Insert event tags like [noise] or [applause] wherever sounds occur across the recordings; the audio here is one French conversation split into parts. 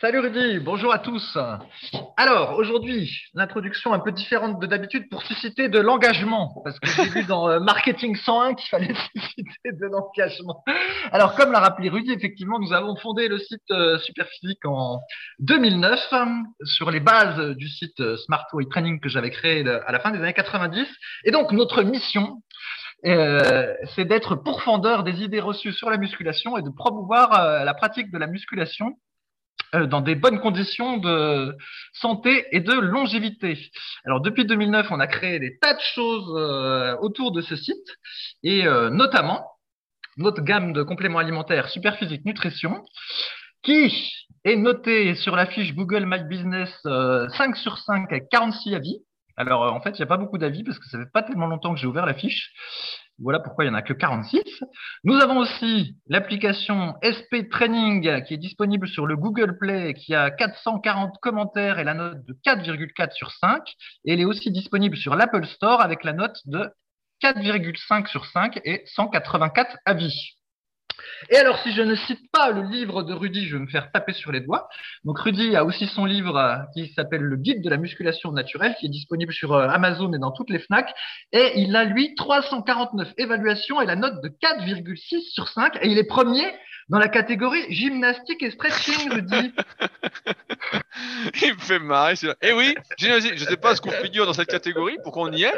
Salut Rudy, bonjour à tous. Alors aujourd'hui, l'introduction un peu différente de d'habitude pour susciter de l'engagement, parce que j'ai vu dans euh, Marketing 101 qu'il fallait [laughs] susciter de l'engagement. Alors comme l'a rappelé Rudy, effectivement, nous avons fondé le site euh, Superphysique en 2009 sur les bases du site euh, Smart Way Training que j'avais créé à la fin des années 90. Et donc notre mission, c'est d'être pourfendeur des idées reçues sur la musculation et de promouvoir la pratique de la musculation dans des bonnes conditions de santé et de longévité. Alors depuis 2009, on a créé des tas de choses euh, autour de ce site et euh, notamment notre gamme de compléments alimentaires Superphysique Nutrition qui est notée sur la fiche Google My Business 5 sur 5 avec 46 avis. Alors en fait, il n'y a pas beaucoup d'avis parce que ça fait pas tellement longtemps que j'ai ouvert la fiche. Voilà pourquoi il n'y en a que 46. Nous avons aussi l'application SP Training qui est disponible sur le Google Play qui a 440 commentaires et la note de 4,4 sur 5. Et elle est aussi disponible sur l'Apple Store avec la note de 4,5 sur 5 et 184 avis. Et alors, si je ne cite pas le livre de Rudy, je vais me faire taper sur les doigts. Donc, Rudy a aussi son livre euh, qui s'appelle Le guide de la musculation naturelle, qui est disponible sur euh, Amazon et dans toutes les FNAC. Et il a, lui, 349 évaluations et la note de 4,6 sur 5. Et il est premier dans la catégorie gymnastique et stretching, Rudy. [laughs] il me fait marrer. Eh oui, je ne sais pas ce qu'on figure dans cette catégorie, pourquoi on y est,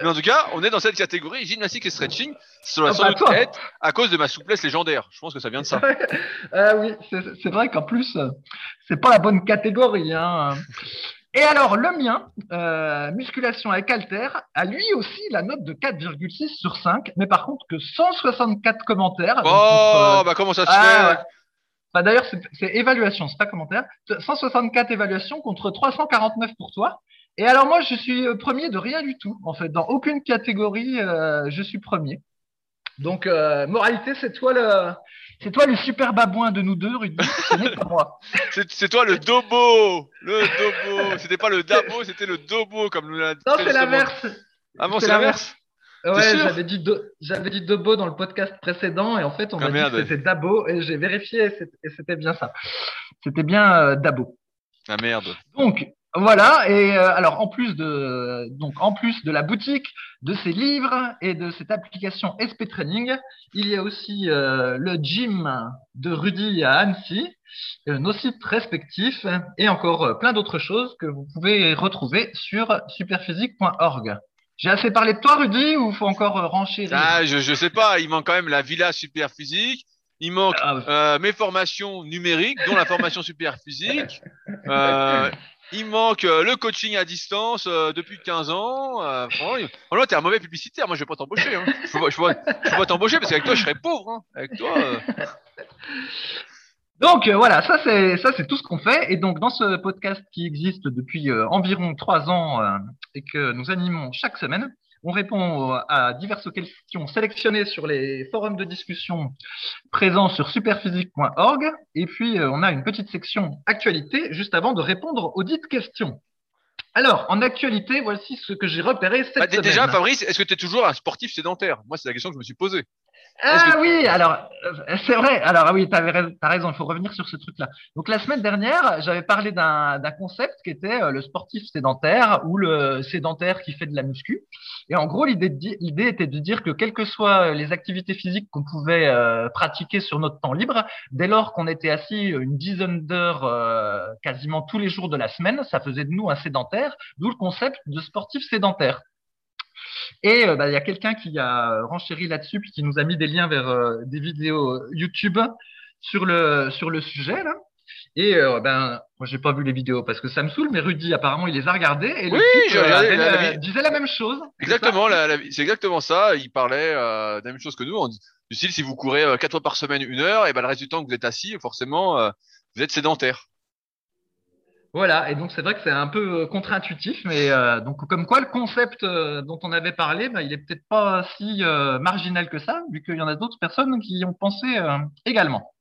mais en tout cas, on est dans cette catégorie gymnastique et stretching. Sur la ah bah à cause de ma souplesse légendaire. Je pense que ça vient de ça. [laughs] ah oui, c'est vrai qu'en plus, c'est pas la bonne catégorie. Hein. Et alors, le mien, euh, musculation avec Alter, a lui aussi la note de 4,6 sur 5, mais par contre que 164 commentaires. Oh, bah comment ça se ah, fait bah, D'ailleurs, c'est évaluation, c'est pas commentaire. 164 évaluations contre 349 pour toi. Et alors moi, je suis euh, premier de rien du tout. En fait, dans aucune catégorie, euh, je suis premier. Donc, moralité, c'est toi le, c'est toi le super babouin de nous deux, Rudy. Ce n'est pas moi. [laughs] C'est toi le dobo. Le dobo. C'était pas le dabo, c'était le dobo, comme nous l'a dit. Non, c'est l'inverse. Ah bon, c'est l'inverse Ouais, j'avais dit, j'avais dit Dobo dans le podcast précédent et en fait on m'a ah, dit que c'était Dabo et j'ai vérifié et c'était bien ça. C'était bien euh, Dabo. Ah merde. Donc voilà, et euh, alors en plus de donc en plus de la boutique, de ces livres et de cette application SP Training, il y a aussi euh, le gym de Rudy à Annecy, euh, nos sites respectifs et encore plein d'autres choses que vous pouvez retrouver sur superphysique.org. J'ai assez parlé de toi, Rudy, ou faut encore renchérir? Ah, je je sais pas, il manque quand même la villa Superphysique. Il manque ah, mes formations numériques, dont la formation [laughs] Superphysique. Euh, il manque euh, le coaching à distance euh, depuis 15 ans. Euh, t'es un mauvais publicitaire. Moi, je vais pas t'embaucher. Hein. Je ne vais pas t'embaucher parce qu'avec toi, je serais pauvre. Hein. Avec toi. Euh. [laughs] Donc voilà, ça c'est ça c'est tout ce qu'on fait. Et donc dans ce podcast qui existe depuis environ trois ans et que nous animons chaque semaine, on répond à diverses questions sélectionnées sur les forums de discussion présents sur superphysique.org. Et puis, euh, on a une petite section actualité juste avant de répondre aux dites questions. Alors, en actualité, voici ce que j'ai repéré cette bah, Déjà, Fabrice, est-ce que tu es toujours un sportif sédentaire? Moi, c'est la question que je me suis posée. Ah oui, alors euh, c'est vrai. Alors ah oui, tu as raison, il faut revenir sur ce truc-là. Donc la semaine dernière, j'avais parlé d'un concept qui était euh, le sportif sédentaire ou le sédentaire qui fait de la muscu. Et en gros, l'idée était de dire que quelles que soient les activités physiques qu'on pouvait euh, pratiquer sur notre temps libre, dès lors qu'on était assis une dizaine d'heures quasiment tous les jours de la semaine, ça faisait de nous un sédentaire, d'où le concept de sportif sédentaire. Et euh, bah, il y a quelqu'un qui a renchéri là-dessus puis qui nous a mis des liens vers euh, des vidéos euh, YouTube sur le sur le sujet là. Et ben, moi j'ai pas vu les vidéos parce que ça me saoule, mais Rudy apparemment il les a regardées et oui, disait la même chose. Exactement, c'est exactement ça. Il parlait de la même chose que nous. On dit, du style si vous courez quatre fois par semaine une heure, et ben le reste du temps que vous êtes assis, forcément vous êtes sédentaire. Voilà, et donc c'est vrai que c'est un peu euh, contre-intuitif, mais euh, donc comme quoi le concept euh, dont on avait parlé, bah, il est peut-être pas si marginal que ça, vu qu'il y en a d'autres personnes qui y ont pensé également.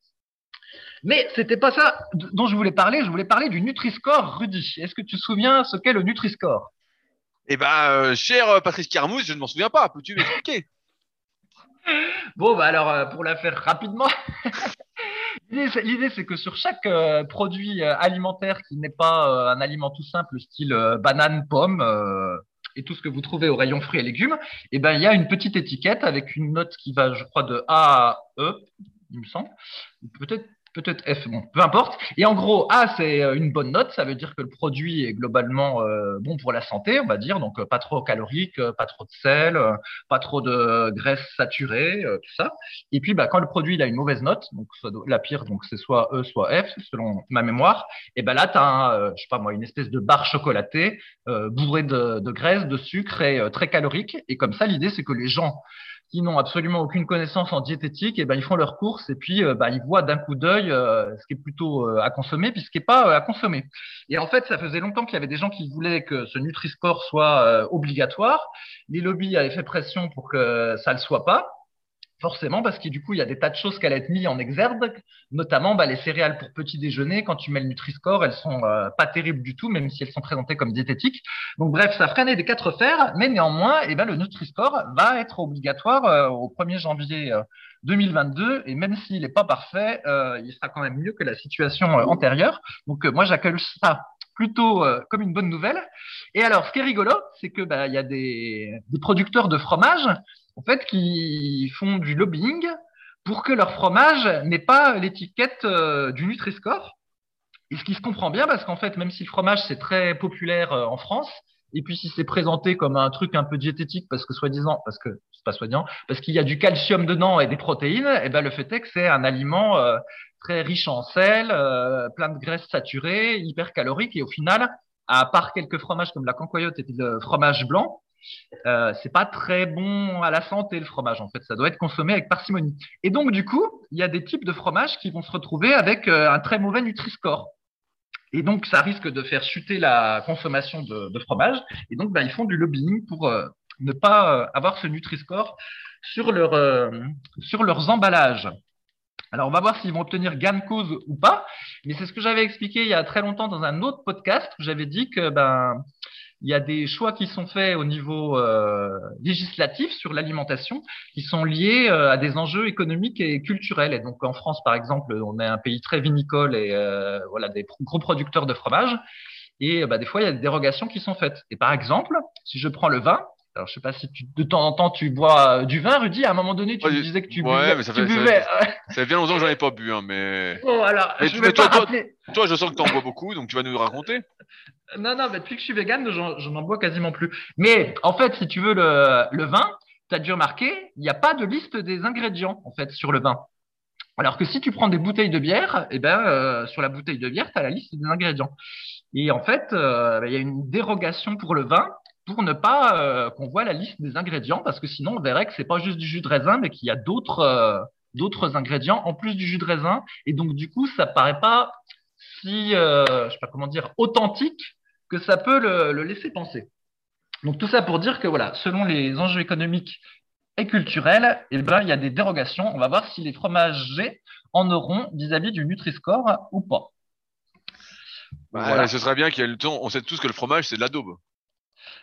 Mais c'était pas ça dont je voulais parler. Je voulais parler du Nutri-Score, Rudy. Est-ce que tu te souviens ce qu'est le Nutri-Score? Eh ben, cher Patrice Carmouze, je ne m'en souviens pas. Peux-tu m'expliquer? [laughs] Bon, bah alors, pour la faire rapidement, [laughs] L'idée, c'est que sur chaque euh, produit euh, alimentaire qui n'est pas euh, un aliment tout simple, style banane, pomme et tout ce que vous trouvez au rayon fruits et légumes, eh ben, il y a une petite étiquette avec une note qui va, je crois, de A à E, il me semble. Peut-être peut-être F, bon, peu importe. Et en gros, A, c'est euh, une bonne note, ça veut dire que le produit est globalement euh, bon pour la santé, on va dire, donc euh, pas trop calorique, pas trop de sel, pas trop de graisse saturée, tout ça. Et puis, bah, quand le produit il a une mauvaise note, donc la pire, donc c'est soit E, soit F, selon ma mémoire, et ben là, tu as, je sais pas moi, une espèce de barre chocolatée bourrée de, de graisse, de sucre et très calorique. Et comme ça, l'idée, c'est que les gens qui n'ont absolument aucune connaissance en diététique, et eh ben ils font leurs courses et puis bah, ils voient d'un coup d'œil euh, ce qui est plutôt euh, à consommer puis ce qui est pas à consommer. Et en fait, ça faisait longtemps qu'il y avait des gens qui voulaient que ce Nutri-Score soit obligatoire. Les lobbies avaient fait pression pour que ça le soit pas. Forcément, parce que du coup, il y a des tas de choses qui allaient être mises en exergue, notamment bah, les céréales pour petit déjeuner. Quand tu mets le Nutri-Score, elles sont euh, pas terribles du tout, même si elles sont présentées comme diététiques. Donc bref, ça freinait des quatre fers, mais néanmoins, eh ben, le Nutri-Score va être obligatoire euh, au 1er janvier 2022, euh, et même s'il n'est pas parfait, il sera quand même mieux que la situation antérieure. Donc moi, j'accueille ça plutôt comme une bonne nouvelle. Et alors, ce qui est rigolo, c'est que bah, y a des, producteurs de fromage en fait, qui font du lobbying pour que leur fromage n'ait pas l'étiquette euh, du Nutri-Score. Et ce qui se comprend bien, parce qu'en fait, même si le fromage c'est très populaire euh, en France, et puis si c'est présenté comme un truc un peu diététique, parce que soi-disant, parce que c'est pas soi-disant, parce qu'il y a du calcium dedans et des protéines, et eh ben le fait est que c'est un aliment euh, très riche en sel, plein de graisses saturées, hyper calorique, et au final, à part quelques fromages comme la cancoyote et le fromage blanc, euh, c'est pas très bon à la santé le fromage en fait, ça doit être consommé avec parcimonie. Et donc du coup, il y a des types de fromages qui vont se retrouver avec euh, un très mauvais Nutri-Score. Et donc ça risque de faire chuter la consommation de, fromage. Et donc bah, ils font du lobbying pour euh, ne pas avoir ce Nutri-Score sur, leur, sur leurs emballages. Alors, on va voir s'ils vont obtenir gain de cause ou pas. Mais c'est ce que j'avais expliqué il y a très longtemps dans un autre podcast où j'avais dit que ben, il y a des choix qui sont faits au niveau euh, législatif sur l'alimentation qui sont liés euh, à des enjeux économiques et culturels. Et donc en France, par exemple, on est un pays très vinicole et euh, voilà des gros producteurs de fromage. Et bah, des fois, il y a des dérogations qui sont faites. Et par exemple, si je prends le vin, alors, je sais pas si tu, de temps en temps tu bois du vin, Rudy. À un moment donné, tu disais que tu ouais, Mais ça, fait, buvais. [laughs] Ça, fait bien longtemps que j'en ai pas bu, hein, mais. Bon, alors, je vais toi, toi, toi, je sens que tu en bois beaucoup, donc tu vas nous raconter. Non, non, depuis que je suis vegan, je n'en bois quasiment plus. Mais en fait, si tu veux le, le vin, tu as dû remarquer, il n'y a pas de liste des ingrédients en fait sur le vin. Alors que si tu prends des bouteilles de bière, eh ben, euh, sur la bouteille de bière, tu as la liste des ingrédients. Et en fait, euh, il y a une dérogation pour le vin pour ne pas euh, qu'on voit la liste des ingrédients, parce que sinon on verrait que c'est pas juste du jus de raisin, mais qu'il y a d'autres euh, d'autres ingrédients en plus du jus de raisin, et donc du coup ça paraît pas si euh, je sais pas comment dire authentique que ça peut le, le laisser penser. Donc tout ça pour dire que voilà, selon les enjeux économiques et culturels, eh ben il y a des dérogations. On va voir si les fromagers en auront vis-à-vis du Nutri-Score ou pas. Bah, Ce serait bien qu'il y ait le temps. On sait tous que le fromage c'est de la daube.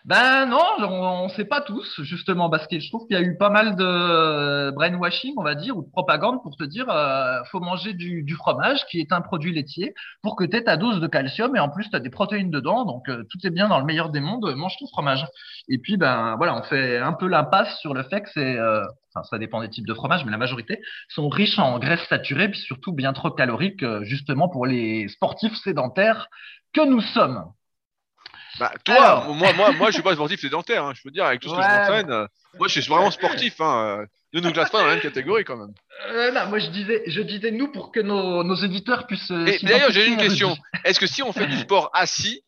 Ben non, on ne sait pas tous, justement, parce que je trouve qu'il y a eu pas mal de brainwashing, on va dire, ou de propagande pour te dire euh, faut manger du, fromage, qui est un produit laitier, pour que tu aies ta dose de calcium, et en plus tu as des protéines dedans, donc euh, tout est bien dans le meilleur des mondes, mange ton fromage. Et puis, ben voilà, on fait un peu l'impasse sur le fait que c'est, euh, enfin ça dépend des types de fromage, mais la majorité sont riches en graisses saturées, puis surtout bien trop caloriques, euh, justement pour les sportifs sédentaires que nous sommes. Bah, toi, moi, moi, moi, je suis pas sportif sédentaire. Hein, je peux dire, avec tout ce que je m'entraîne, euh, moi, je suis vraiment sportif. Hein, ne nous classe pas dans la même catégorie quand même. Euh, non, moi, je disais, je disais nous pour que nos, nos éditeurs puissent. Euh, d'ailleurs, j'ai une question. Est-ce que si on fait du sport assis,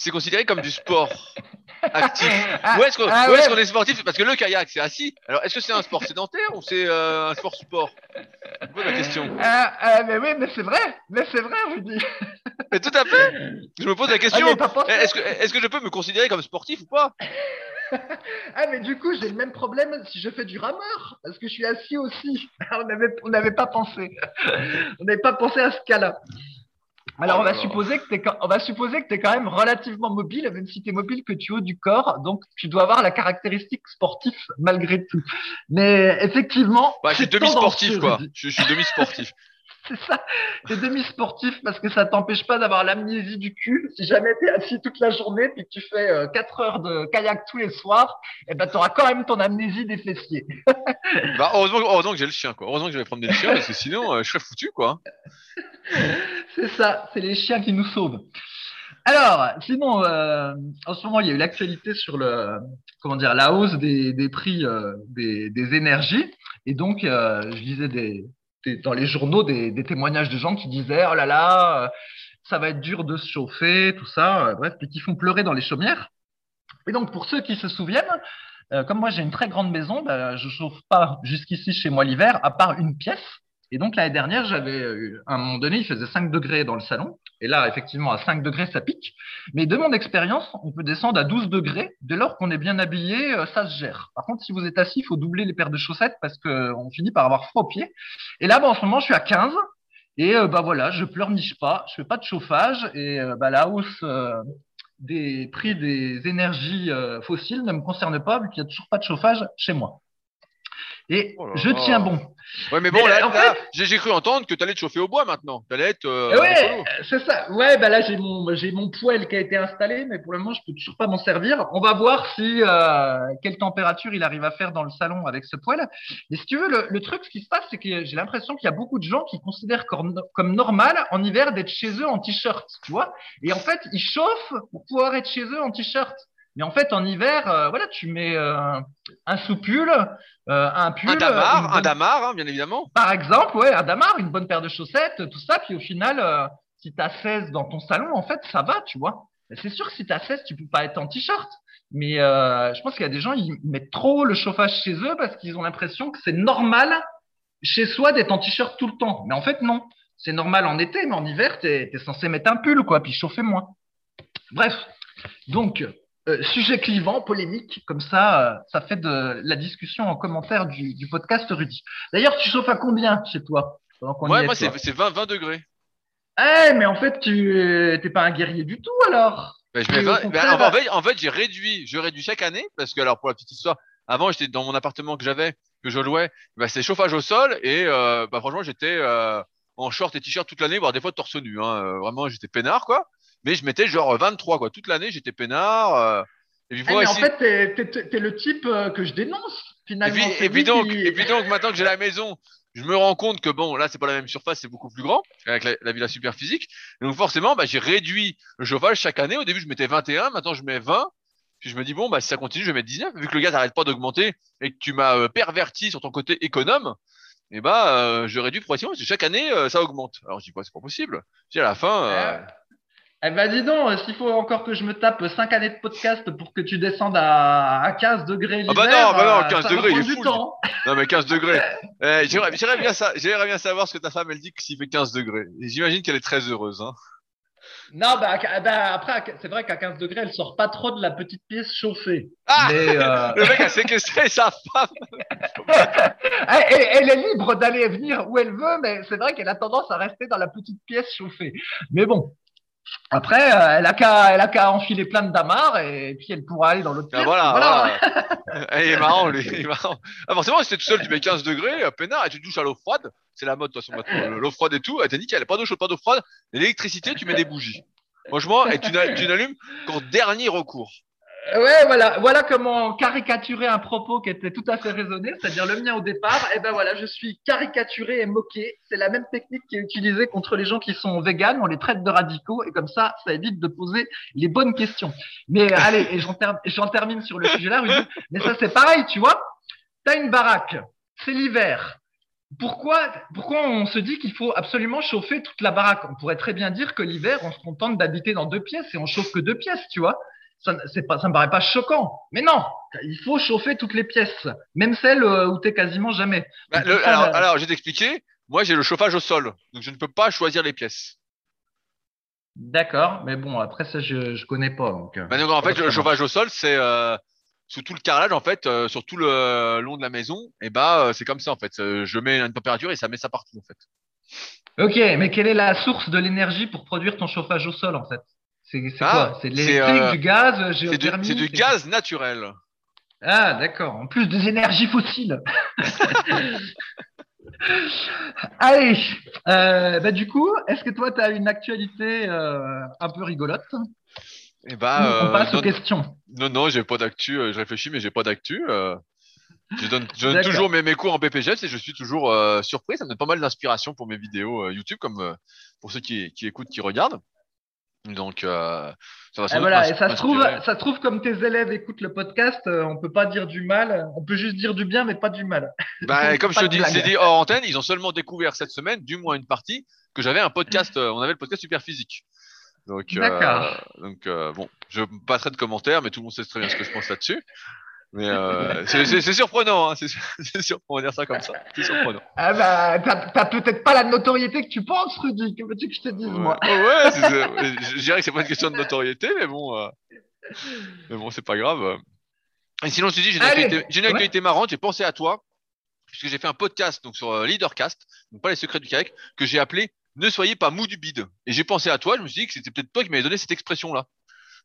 c'est considéré comme du sport [laughs] actif ah, Ou est-ce qu'on ah, est, sportif? Parce que le kayak, c'est assis. Alors, est-ce que c'est un sport sédentaire ou c'est euh, un sport sport C'est la question? Ah, ah, mais oui, mais c'est vrai. Mais c'est vrai, je vous dis. Mais tout à fait. Je me pose la question. est-ce que, est que je peux me considérer comme sportif ou pas? [laughs] Ah, mais du coup, j'ai le même problème si je fais du rameur, parce que je suis assis aussi. [laughs] on n'avait pas pensé. on n'avait pas pensé à ce cas-là. Alors, oh on, va supposer que es, on va supposer que tu es quand même relativement mobile, même si tu es mobile, que tu haut du corps. Donc, tu dois avoir la caractéristique sportive malgré tout. Mais effectivement. Bah, je suis demi-sportif, quoi. Je, suis demi-sportif. [laughs] c'est ça. es demi-sportif parce que ça t'empêche pas d'avoir l'amnésie du cul. Si jamais tu es assis toute la journée puis que tu fais 4 euh, heures de kayak tous les soirs, eh ben, tu auras quand même ton amnésie des fessiers. [laughs] bah, heureusement, que j'ai le chien, quoi. Heureusement que je vais prendre des chiens parce que sinon, euh, je serais foutu, quoi. [laughs] c'est ça, c'est les chiens qui nous sauvent. Alors, sinon, euh, en ce moment, il y a eu l'actualité sur le, comment dire, la hausse des, prix euh, des, énergies. Et donc, euh, je lisais des, dans les journaux des, témoignages de gens qui disaient Oh là là, ça va être dur de se chauffer, tout ça, bref, et qui font pleurer dans les chaumières. Et donc, pour ceux qui se souviennent, comme moi j'ai une très grande maison, ben, je chauffe pas jusqu'ici chez moi l'hiver, à part une pièce. Et donc l'année dernière, j'avais à un moment donné, il faisait 5 degrés dans le salon. Et là, effectivement, à 5 degrés, ça pique. Mais de mon expérience, on peut descendre à 12 degrés. Dès lors qu'on est bien habillé, euh, ça se gère. Par contre, si vous êtes assis, il faut doubler les paires de chaussettes parce qu'on finit par avoir froid aux pieds. Et là, en ce moment, je suis à 15. Et euh, bah voilà, je pleurniche pas, je fais pas de chauffage. Et euh, bah, la hausse des prix des énergies fossiles ne me concerne pas vu qu'il n'y a toujours pas de chauffage chez moi. Et oh je tiens bon. Ouais, mais bon, là, j'ai cru entendre que tu allais te chauffer au bois maintenant. Tu allais être. Euh, ouais, c'est ça. Ouais, bah là, j'ai mon, j'ai mon poêle qui a été installé, mais pour le moment, je peux toujours pas m'en servir. On va voir si euh, quelle température il arrive à faire dans le salon avec ce poêle. Mais si tu veux, le, truc, ce qui se passe, c'est que j'ai l'impression qu'il y a beaucoup de gens qui considèrent comme, comme normal en hiver d'être chez eux en t-shirt, tu vois. Et en fait, ils chauffent pour pouvoir être chez eux en t-shirt. Mais en fait, en hiver, euh, voilà, tu mets euh, un soupule, euh, un pull. Un damar, un damar hein, bien évidemment. Par exemple, ouais, un damar, une bonne paire de chaussettes, tout ça. Puis au final, si tu as 16 dans ton salon, en fait, ça va, tu vois. C'est sûr que si tu as 16, tu peux pas être en t-shirt. Mais je pense qu'il y a des gens, ils mettent trop le chauffage chez eux parce qu'ils ont l'impression que c'est normal chez soi d'être en t-shirt tout le temps. Mais en fait, non. C'est normal en été, mais en hiver, tu es, censé mettre un pull, quoi, puis chauffer moins. Bref. Donc, euh, sujet clivant, polémique, comme ça, euh, ça fait de la discussion en commentaire du, podcast Rudy. D'ailleurs, tu chauffes à combien chez toi Ouais, moi, c'est 20, 20 degrés. Eh, mais en fait, tu n'es pas un guerrier du tout alors ben, je ben, en, fait, en fait j'ai réduit, je réduis chaque année parce que, alors, pour la petite histoire, avant, j'étais dans mon appartement que j'avais, que je louais, ben, c'est chauffage au sol et euh, bah, franchement, j'étais en short et t-shirt toute l'année, voire des fois torse nu. Hein, vraiment, j'étais peinard, quoi mais je mettais genre 23 quoi. Toute l'année, j'étais peinard. Euh, et puis, eh, en fait, t'es es, le type euh, que je dénonce finalement. Et puis, donc, et puis donc, maintenant que j'ai la maison, je me rends compte que bon, là, c'est pas la même surface, c'est beaucoup plus grand avec la, villa super physique. donc forcément, bah, j'ai réduit le chauffage chaque année. Au début, je mettais 21, maintenant je mets 20. Puis je me dis bon, bah si ça continue, je vais mettre 19. Vu que le gaz n'arrête pas d'augmenter et que tu m'as euh, perverti sur ton côté économe, eh bah je réduis progressivement parce que chaque année ça augmente. Alors je dis quoi, c'est pas possible. Je dis à la fin. Eh ben dis donc, s'il faut encore que je me tape 5 années de podcast pour que tu descendes à, 15 degrés. Ah bah non, bah non, 15 euh, degrés, il est fou. Non mais 15 degrés. [laughs] Eh, J'aimerais bien, bien, savoir ce que ta femme elle dit s'il fait 15 degrés. J'imagine qu'elle est très heureuse. Hein. Non, bah, bah après, c'est vrai qu'à 15 degrés, elle sort pas trop de la petite pièce chauffée. Ah mais, [laughs] euh... Le mec a séquestré sa femme. [laughs] elle, elle, est libre d'aller et venir où elle veut, mais c'est vrai qu'elle a tendance à rester dans la petite pièce chauffée. Mais bon, après, euh, elle a qu'à, elle qu'à enfiler plein de damarres et puis elle pourra aller dans l'autre pièce. voilà. voilà. [laughs] il est marrant, lui. Il est marrant. Ah, forcément, si t'es tout seul, tu mets 15 degrés, euh, peinard, et tu te douches à l'eau froide. C'est la mode, de toute façon, maintenant. L'eau froide et tout. T'es nickel. Pas d'eau chaude, pas d'eau froide. L'électricité, tu mets des bougies. Franchement, et tu, n'allumes qu'en dernier recours. Ouais, voilà, voilà comment caricaturer un propos qui était tout à fait raisonné, c'est-à-dire le mien au départ. Et eh ben voilà, je suis caricaturé et moqué. C'est la même technique qui est utilisée contre les gens qui sont véganes. On les traite de radicaux et comme ça, ça évite de poser les bonnes questions. Mais allez, et j'en termine sur le sujet là. Mais ça, c'est pareil, tu vois. T'as une baraque, c'est l'hiver. Pourquoi, pourquoi on se dit qu'il faut absolument chauffer toute la baraque? On pourrait très bien dire que l'hiver, on se contente d'habiter dans deux pièces et on chauffe que deux pièces, tu vois ça, pas, ça me paraît pas choquant. Mais non, il faut chauffer toutes les pièces, même celles euh, où tu es quasiment jamais. Bah, alors, alors, je vais t'expliquer. Moi, j'ai le chauffage au sol, donc je ne peux pas choisir les pièces. D'accord, mais bon, après ça, je, je connais pas. Donc, euh, bah, en fait, le chauffage au sol, c'est, euh, sous tout le carrelage en fait, sur tout le long de la maison, et bah c'est comme ça en fait. je mets une température et ça met ça partout en fait. Ok, mais quelle est la source de l'énergie pour produire ton chauffage au sol en fait? C'est ah, quoi? C'est de l'électrique, du gaz, géothermie C'est du, gaz naturel. Ah d'accord, en plus des énergies fossiles. [laughs] Allez, euh, bah, du coup, est-ce que toi, tu as une actualité euh, un peu rigolote? Eh bah, On passe aux questions. Non, non, j'ai pas d'actu. je réfléchis, mais j'ai pas d'actu. je donne, toujours mes, mes, cours en BPGF et je suis toujours surpris. Ça me donne pas mal d'inspiration pour mes vidéos YouTube, comme pour ceux qui, qui, écoutent, qui regardent. Donc, euh, ça va et voilà, et ça se trouve, ça trouve comme tes élèves écoutent le podcast, euh, on peut pas dire du mal, on peut juste dire du bien, mais pas du mal. [laughs] Bah, comme je te dis, c'est dit hors antenne, ils ont seulement découvert cette semaine, du moins une partie, que j'avais un podcast, euh, on avait le podcast super physique. Donc, euh, donc bon, je passerai de commentaires, mais tout le monde sait très bien ce que je pense là-dessus. Mais euh, c'est surprenant, hein, c'est surprenant [laughs] de dire ça comme ça. C'est surprenant. Ah bah, t'as peut-être pas la notoriété que tu penses, Rudy. Que veux-tu que je te dise, moi? Ouais, je dirais que c'est pas une question de notoriété, mais bon, euh, mais bon, c'est pas grave. Et sinon, je te dis, j'ai une, actualité, une actualité marrante. J'ai pensé à toi puisque j'ai fait un podcast donc sur euh, Leadercast, donc pas les secrets du kayak, que j'ai appelé Ne soyez pas mou du bide. Et j'ai pensé à toi. Je me suis dit que c'était peut-être toi qui m'avais donné cette expression-là.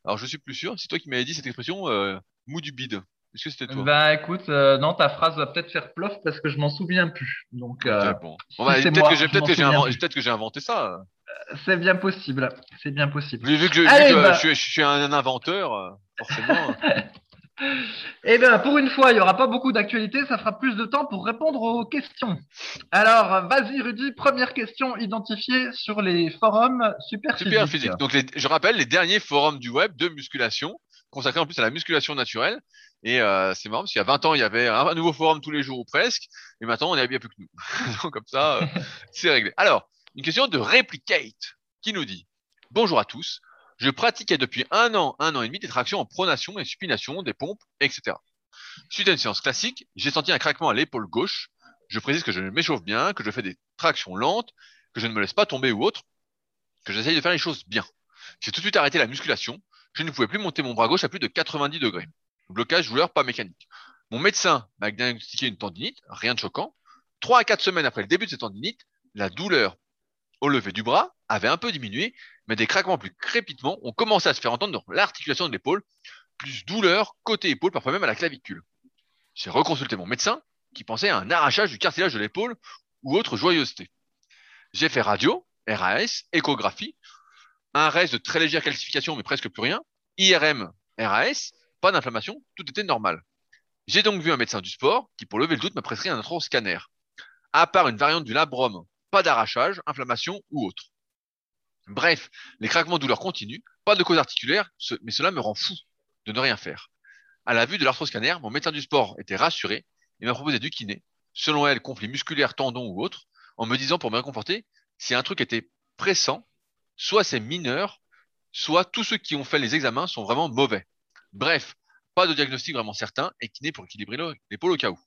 Alors, je suis plus sûr. C'est toi qui m'avais dit cette expression euh, mou du bide. Est-ce que c'était toi? Bah écoute, euh, non, ta phrase va peut-être faire plof parce que je m'en souviens plus. Donc, euh, bon. Bah, peut-être que j'ai que inventé, ça. Euh, c'est bien possible. C'est bien possible. Vu que, je, bah. je, suis un inventeur, forcément. [laughs] Eh bien, pour une fois, il n'y aura pas beaucoup d'actualité, ça fera plus de temps pour répondre aux questions. Alors, vas-y, Rudy, première question identifiée sur les forums super, super physiques. Donc, je rappelle les derniers forums du web de musculation, consacrés en plus à la musculation naturelle. Et euh, c'est marrant parce qu'il y a 20 ans, il y avait un, nouveau forum tous les jours ou presque. Et maintenant, on est bien plus que nous. [laughs] Donc, comme ça, euh, [laughs] c'est réglé. Alors, une question de Replicate qui nous dit Bonjour à tous. Je pratiquais depuis un an, un an et demi des tractions en pronation et supination, des pompes, etc. Suite à une séance classique, j'ai senti un craquement à l'épaule gauche. Je précise que je m'échauffe bien, que je fais des tractions lentes, que je ne me laisse pas tomber ou autre, que j'essaye de faire les choses bien. J'ai tout de suite arrêté la musculation. Je ne pouvais plus monter mon bras gauche à plus de 90 degrés. Blocage douleur pas mécanique. Mon médecin m'a diagnostiqué une tendinite, rien de choquant. Trois à quatre semaines après le début de cette tendinite, la douleur au lever du bras avait un peu diminué, mais des craquements plus crépitements ont commencé à se faire entendre dans l'articulation de l'épaule, plus douleur côté épaule, parfois même à la clavicule. J'ai reconsulté mon médecin, qui pensait à un arrachage du cartilage de l'épaule ou autre joyeuseté. J'ai fait radio, RAS, échographie, un reste de très légère calcification mais presque plus rien, IRM, RAS, pas d'inflammation, tout était normal. J'ai donc vu un médecin du sport qui, pour lever le doute, m'a prescrit un autre scanner. À part une variante du labrum, pas d'arrachage, inflammation ou autre. Bref, les craquements douleurs continuent, pas de cause articulaire, mais cela me rend fou de ne rien faire. À la vue de l'arthroscanner, mon médecin du sport était rassuré et m'a proposé du kiné, selon elle, conflit musculaire, tendon ou autre, en me disant pour me réconforter, si un truc était pressant, soit c'est mineur, soit tous ceux qui ont fait les examens sont vraiment mauvais. Bref, pas de diagnostic vraiment certain et kiné pour équilibrer l'épaule au cas où.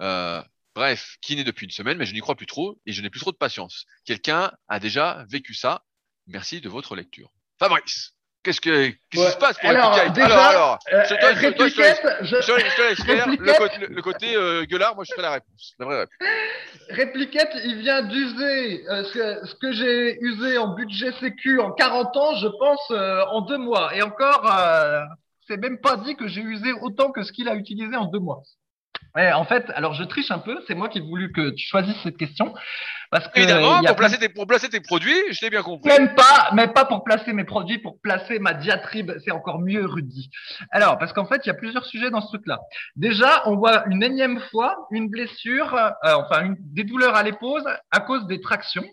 Euh, bref, kiné depuis une semaine, mais je n'y crois plus trop et je n'ai plus trop de patience. Quelqu'un a déjà vécu ça. Merci de votre lecture. Fabrice, qu'est-ce que qui se passe pour alors, déjà, alors, alors, je, te, laisse faire le côté, euh, gueulard, moi je ferai la réponse, la vraie réponse. Répliquette, il vient d'user euh, ce, que j'ai usé en budget sécu en 40 ans, je pense, en deux mois. Et encore, c'est même pas dit que j'ai usé autant que ce qu'il a utilisé en deux mois. en fait, alors je triche un peu, c'est moi qui ai voulu que tu choisisses cette question. Parce que Évidemment, pour, placer tes, pour placer tes produits, je l'ai bien compris. Même pas, mais pas pour placer mes produits, pour placer ma diatribe, c'est encore mieux, Rudy. Alors, parce qu'en fait, il y a plusieurs sujets dans ce truc-là. Déjà, on voit une énième fois une blessure, euh, enfin des douleurs à l'épaule à cause des tractions.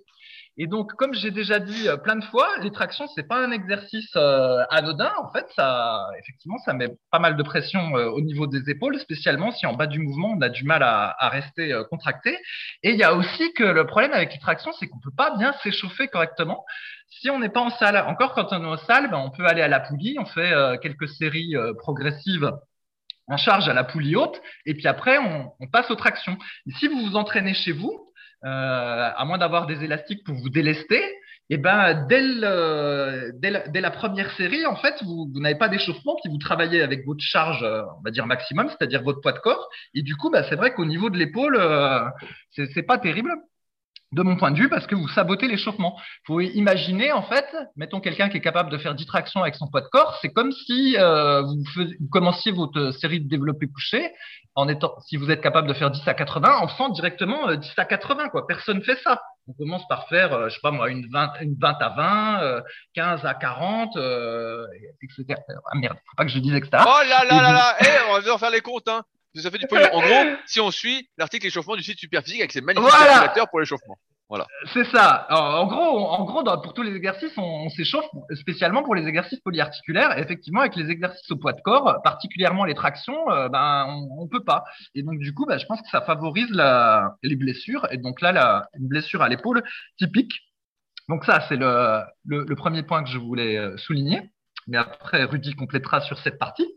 Et donc, comme j'ai déjà dit euh, plein de fois, les tractions, c'est pas un exercice euh, anodin. En fait, ça, effectivement, ça met pas mal de pression euh, au niveau des épaules, spécialement si en bas du mouvement, on a du mal à, à rester contracté. Et il y a aussi que le problème avec les tractions, c'est qu'on peut pas bien s'échauffer correctement si on n'est pas en salle. Encore quand on est en salle, ben, on peut aller à la poulie, on fait quelques séries progressives en charge à la poulie haute, et puis après, on, on passe aux tractions. Et si vous vous entraînez chez vous, euh, à moins d'avoir des élastiques pour vous délester, et eh ben dès, la, première série, en fait, vous, n'avez pas d'échauffement, puis vous travaillez avec votre charge, on va dire maximum, c'est-à-dire votre poids de corps. Et du coup, bah, c'est vrai qu'au niveau de l'épaule, c'est pas terrible de mon point de vue, parce que vous sabotez l'échauffement. Il faut imaginer, en fait, mettons quelqu'un qui est capable de faire 10 tractions avec son poids de corps, c'est comme si euh, vous, commenciez votre série de développé couché, en étant, si vous êtes capable de faire 10 à 80, en faisant directement 10 euh, à 80, quoi. Personne fait ça. On commence par faire, euh, je sais pas moi, une 20, une 20 à 20, 15 à 40, etc. Ah merde, faut pas que je dise etc. Oh là là là là, hey, eh, on va devoir faire les comptes, hein. Ça fait du En gros, si on suit l'article échauffement du site Superphysique avec ses magnifiques calculateurs pour l'échauffement. Voilà. C'est ça. en gros, en gros pour tous les exercices, on, s'échauffe spécialement pour les exercices polyarticulaires. effectivement, avec les exercices au poids de corps, particulièrement les tractions, euh, ben, on, ne peut pas. Et donc, du coup, ben, je pense que ça favorise la, les blessures. Et donc là, la, une blessure à l'épaule typique. Donc ça, c'est le, le, premier point que je voulais euh, souligner. Mais après, Rudy complétera sur cette partie.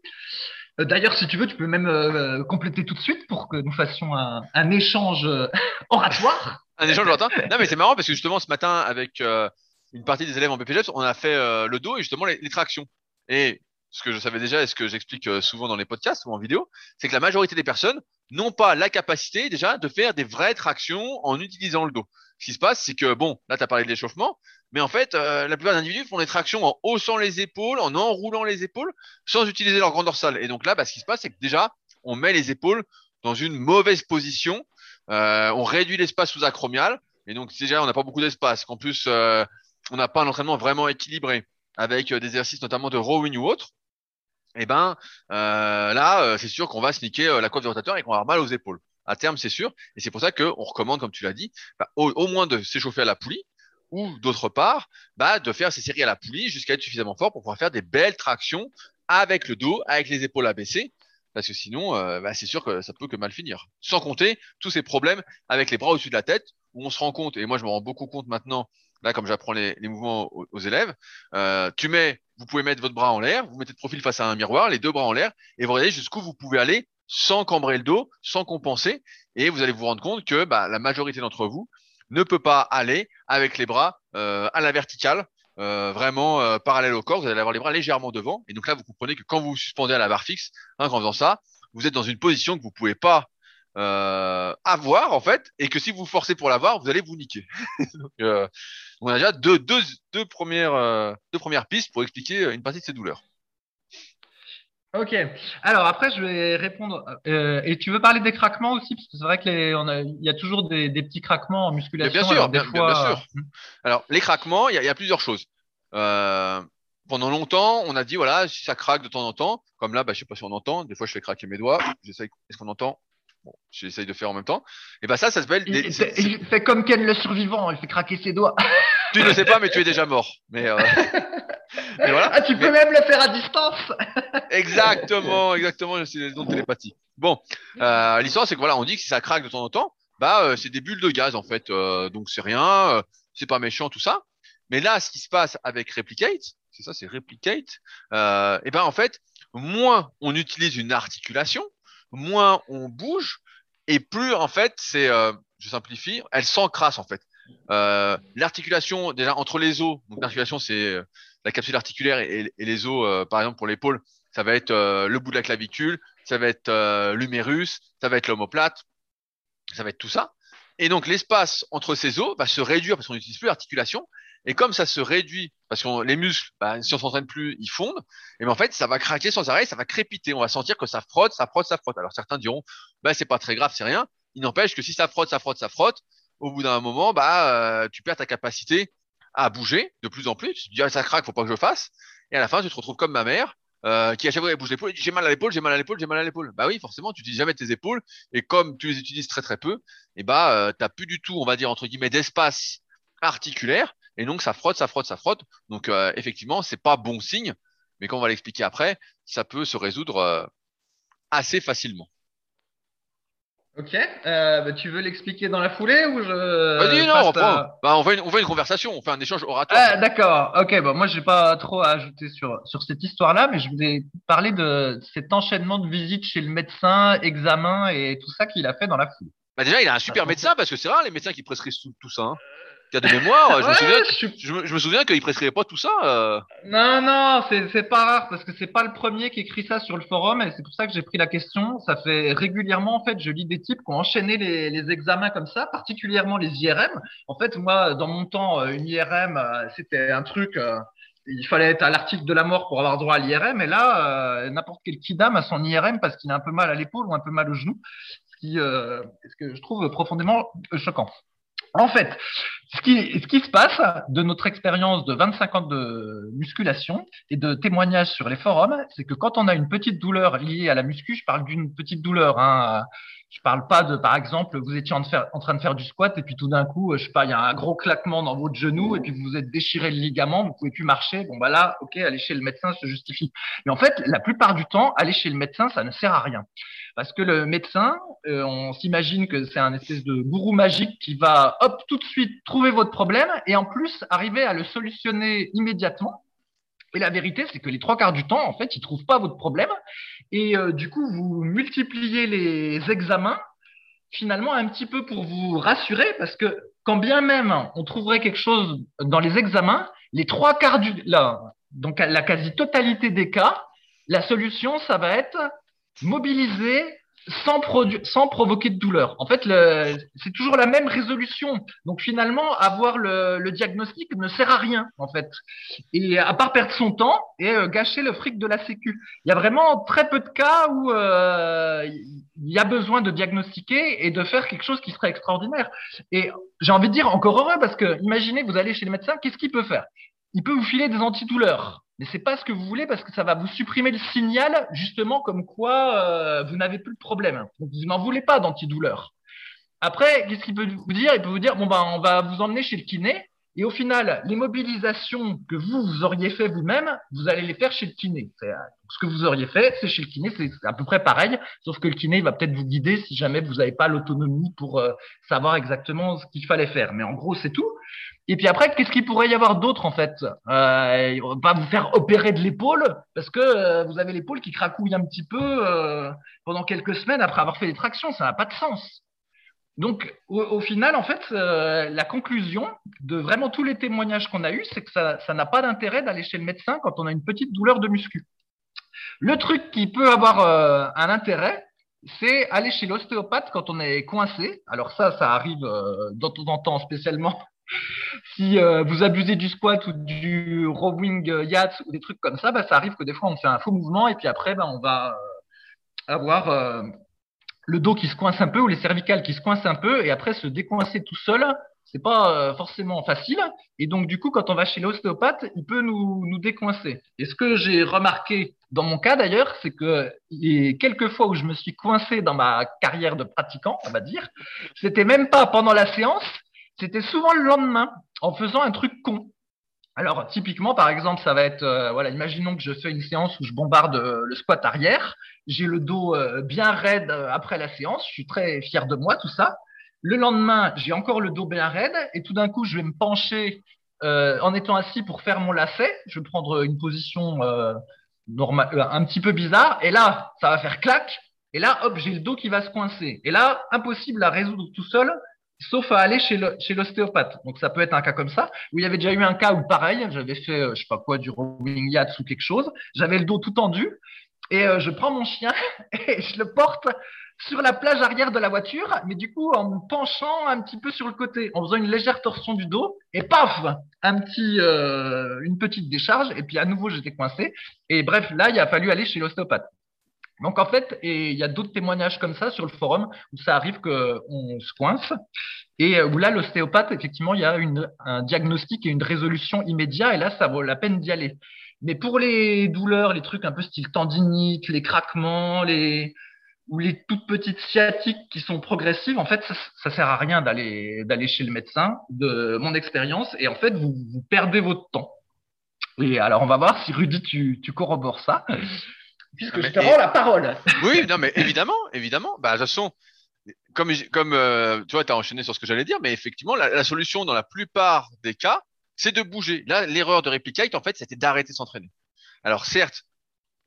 Euh, d'ailleurs, si tu veux, tu peux même euh, compléter tout de suite pour que nous fassions un, échange euh, [laughs] oratoire. [laughs] un échange oratoire Non, mais c'est marrant parce que justement, ce matin, avec une partie des élèves en BPGEPS, on a fait le dos et justement les, les, tractions. Et ce que je savais déjà et ce que j'explique souvent dans les podcasts ou en vidéo, c'est que la majorité des personnes n'ont pas la capacité déjà de faire des vraies tractions en utilisant le dos. Ce qui se passe, c'est que, bon, là, tu as parlé de l'échauffement, mais en fait, euh, la plupart des individus font des tractions en haussant les épaules, en enroulant les épaules, sans utiliser leur grande dorsale. Et donc là, bah, ce qui se passe, c'est que déjà, on met les épaules dans une mauvaise position, euh, on réduit l'espace sous-acromial, et donc déjà, on n'a pas beaucoup d'espace. En plus, euh, on n'a pas un entraînement vraiment équilibré, avec des exercices notamment de rowing ou autre. Et eh ben là, c'est sûr qu'on va se niquer la coiffe du rotateur et qu'on va avoir mal aux épaules. À terme, c'est sûr. Et c'est pour ça qu'on recommande, comme tu l'as dit, bah, au, moins de s'échauffer à la poulie ou d'autre part, bah, de faire ces séries à la poulie jusqu'à être suffisamment fort pour pouvoir faire des belles tractions avec le dos, avec les épaules abaissées, parce que sinon, euh, bah, c'est sûr que ça peut que mal finir. Sans compter tous ces problèmes avec les bras au-dessus de la tête, où on se rend compte, et moi je me rends beaucoup compte maintenant, là comme j'apprends les, mouvements aux, élèves, euh, tu mets, vous pouvez mettre votre bras en l'air, vous mettez de profil face à un miroir, les deux bras en l'air, et vous regardez jusqu'où vous pouvez aller sans cambrer le dos, sans compenser, et vous allez vous rendre compte que bah, la majorité d'entre vous ne peut pas aller avec les bras euh, à la verticale, euh, vraiment euh, parallèle au corps. Vous allez avoir les bras légèrement devant. Et donc là, vous comprenez que quand vous vous suspendez à la barre fixe, hein, en faisant ça, vous êtes dans une position que vous pouvez pas avoir en fait, et que si vous forcez pour l'avoir, vous allez vous niquer. [laughs] donc, on a déjà deux, deux, deux premières, deux premières pistes pour expliquer une partie de ces douleurs. Ok. Alors après, je vais répondre. Euh, et tu veux parler des craquements aussi, parce que c'est vrai qu'il y a toujours des, petits craquements en musculation. bien sûr, bien, sûr. Hmm. Alors les craquements, il y, a plusieurs choses. Euh, pendant longtemps, on a dit voilà, si ça craque de temps en temps, comme là, bah, je sais pas si on entend. Des fois, je fais craquer mes doigts. J'essaye. Est-ce qu'on entend? Bon, j'essaye de faire en même temps. Et bah ça, ça s'appelle. Il, fait comme Ken le survivant, il fait craquer ses doigts. [laughs] tu ne sais pas, mais tu es déjà mort. Mais euh, [laughs] ah, tu peux même le faire à distance. [laughs] exactement, exactement, c'est les de télépathie. Bon, euh, l'histoire, c'est que voilà, on dit que si ça craque de temps en temps, bah, euh, c'est des bulles de gaz en fait. Donc c'est rien, c'est pas méchant tout ça. Mais là, ce qui se passe avec Replicate, c'est ça, c'est Replicate. et ben en fait, moins on utilise une articulation, moins on bouge, et plus en fait, c'est, je simplifie, elle s'encrasse en fait. L'articulation déjà entre les os, donc l'articulation c'est la capsule articulaire et, les os, euh, par exemple pour l'épaule, ça va être euh, le bout de la clavicule, ça va être euh, l'humérus, ça va être l'omoplate, ça va être tout ça. Et donc l'espace entre ces os va se réduire parce qu'on n'utilise plus l'articulation. Et comme ça se réduit, parce que les muscles, bah, si on s'entraîne plus, ils fondent. Et bien en fait, ça va craquer sans arrêt, ça va crépiter. On va sentir que ça frotte, ça frotte, ça frotte. Alors certains diront, bah c'est pas très grave, c'est rien. Il n'empêche que si ça frotte, ça frotte, ça frotte, au bout d'un moment, bah tu perds ta capacité à bouger de plus en plus. Tu te dis, ah, ça craque, faut pas que je fasse. Et à la fin, tu te retrouves comme ma mère, euh, qui à chaque fois elle bouge l'épaule, j'ai mal à l'épaule, j'ai mal à l'épaule, j'ai mal à l'épaule. Bah oui, forcément, tu n'utilises jamais tes épaules, et comme tu les utilises très très peu, et bah euh, t'as plus du tout, on va dire entre guillemets, d'espace articulaire, et donc ça frotte, ça frotte, ça frotte. Donc euh, effectivement, c'est pas bon signe, mais comme on va l'expliquer après, ça peut se résoudre euh, assez facilement. Ok, euh, bah, tu veux l'expliquer dans la foulée ou je. Vas-y, non, on, bah, on, fait une, on fait une conversation, on fait un échange oratoire. Ah, d'accord, ok, bon, moi j'ai pas trop à ajouter sur, sur cette histoire-là, mais je voulais parler de cet enchaînement de visites chez le médecin, examen et tout ça qu'il a fait dans la foulée. Bah déjà, il a un super médecin parce que c'est rare les médecins qui prescrivent tout, tout ça. Hein. As de mémoire. Je, me souviens, je... me souviens qu'il prescrivait pas tout ça. Euh. Non, non, c'est pas rare parce que c'est pas le premier qui écrit ça sur le forum et c'est pour ça que j'ai pris la question. Ça fait régulièrement, en fait, je lis des types qui ont enchaîné les, les examens comme ça, particulièrement les IRM. En fait, moi, dans mon temps, euh, une IRM, euh, c'était un truc il fallait être à l'article de la mort pour avoir droit à l'IRM. Et là, euh, n'importe quel kidam a son IRM parce qu'il a un peu mal à l'épaule ou un peu mal au genou, ce, qui, ce que je trouve profondément choquant. En fait, ce qui, se passe de notre expérience de 25 ans de musculation et de témoignages sur les forums, c'est que quand on a une petite douleur liée à la muscu, je parle d'une petite douleur, hein, je parle pas de, par exemple, vous étiez en, train de faire du squat et puis tout d'un coup, je sais pas, il y a un gros claquement dans votre genou et puis vous vous êtes déchiré le ligament, vous pouvez plus marcher. Bon bah là, ok, aller chez le médecin se justifie. Mais en fait, la plupart du temps, aller chez le médecin, ça ne sert à rien. Parce que le médecin, euh, on s'imagine que c'est un espèce de gourou magique qui va, hop, tout de suite trouver votre problème et en plus arriver à le solutionner immédiatement. Et la vérité, c'est que les trois quarts du temps, en fait, ils trouvent pas votre problème. Et euh, du coup, vous multipliez les examens finalement un petit peu pour vous rassurer, parce que quand bien même on trouverait quelque chose dans les examens, les trois quarts du, là, donc la quasi-totalité des cas, la solution, ça va être mobiliser sans, provoquer de douleur. En fait, c'est toujours la même résolution. Donc finalement, avoir le, le, diagnostic ne sert à rien, en fait. Et à part perdre son temps et euh, gâcher le fric de la Sécu. Il y a vraiment très peu de cas où euh, il y a besoin de diagnostiquer et de faire quelque chose qui serait extraordinaire. Et j'ai envie de dire encore heureux parce que imaginez, vous allez chez le médecin, qu'est-ce qu'il peut faire? Il peut vous filer des antidouleurs mais c'est pas ce que vous voulez parce que ça va vous supprimer le signal justement comme quoi euh, vous n'avez plus de problème. Donc vous n'en voulez pas d'antidouleur. Après, qu'est-ce qu'il peut vous dire? Il peut vous dire bon ben on va vous emmener chez le kiné et au final, les mobilisations que vous, vous auriez fait vous-même, vous allez les faire chez le kiné. Euh, ce que vous auriez fait, c'est chez le kiné, c'est à peu près pareil, sauf que le kiné va peut-être vous guider si jamais vous n'avez pas l'autonomie pour euh, savoir exactement ce qu'il fallait faire. Mais en gros, c'est tout. Et puis après, qu'est-ce qu'il pourrait y avoir d'autre en fait? Euh, Il va vous faire opérer de l'épaule parce que euh, vous avez l'épaule qui cracouille un petit peu euh, pendant quelques semaines après avoir fait des tractions. Ça n'a pas de sens. Donc au, final, en fait, la conclusion de vraiment tous les témoignages qu'on a eus, c'est que ça n'a pas d'intérêt d'aller chez le médecin quand on a une petite douleur de muscu. Le truc qui peut avoir un intérêt, c'est aller chez l'ostéopathe quand on est coincé. Alors ça, ça arrive de temps en temps spécialement si euh, vous abusez du squat ou du rowing yacht ou des trucs comme ça, bah, ça arrive que des fois on fait un faux mouvement et puis après bah, on va euh, avoir euh, le dos qui se coince un peu ou les cervicales qui se coincent un peu et après se décoincer tout seul, c'est pas forcément facile. Et donc du coup, quand on va chez l'ostéopathe, il peut nous, nous décoincer. Et ce que j'ai remarqué dans mon cas d'ailleurs, c'est que les quelques fois où je me suis coincé dans ma carrière de pratiquant, on va dire, c'était même pas pendant la séance, c'était souvent le lendemain en faisant un truc con. Alors, typiquement, par exemple, ça va être, euh, voilà, imaginons que je fais une séance où je bombarde euh, le squat arrière, j'ai le dos euh, bien raide après la séance, je suis très fier de moi, tout ça. Le lendemain, j'ai encore le dos bien raide et tout d'un coup, je vais me pencher en étant assis pour faire mon lacet. Je vais prendre une position normale, un petit peu bizarre et là, ça va faire clac. Et là, hop, j'ai le dos qui va se coincer. Et là, impossible à résoudre tout seul sauf à aller chez l'ostéopathe. Donc ça peut être un cas comme ça, où il y avait déjà eu un cas où pareil, j'avais fait, euh, je sais pas quoi, du rowing yacht ou quelque chose, j'avais le dos tout tendu, et euh, je prends mon chien [laughs] et je le porte sur la plage arrière de la voiture, mais du coup en me penchant un petit peu sur le côté, en faisant une légère torsion du dos, et paf, un petit, euh, une petite décharge, et puis à nouveau j'étais coincé, et bref, là il a fallu aller chez l'ostéopathe. Donc en fait, et il y a d'autres témoignages comme ça sur le forum où ça arrive qu'on se coince et où là l'ostéopathe effectivement il y a une, un diagnostic et une résolution immédiate et là ça vaut la peine d'y aller. Mais pour les douleurs, les trucs un peu style tendinite, les craquements, les ou les toutes petites sciatiques qui sont progressives, en fait, ça, ça sert à rien d'aller d'aller chez le médecin, de mon expérience, et en fait, vous, vous perdez votre temps. Et alors, on va voir si Rudy, tu, tu corrobores ça puisque je te rends la parole. Oui, non, mais évidemment, évidemment. Bah, de toute façon, comme, comme euh, tu vois, tu as enchaîné sur ce que j'allais dire, mais effectivement, la, solution dans la plupart des cas, c'est de bouger. Là, l'erreur de Replicate, en fait, c'était d'arrêter de s'entraîner. Alors, certes,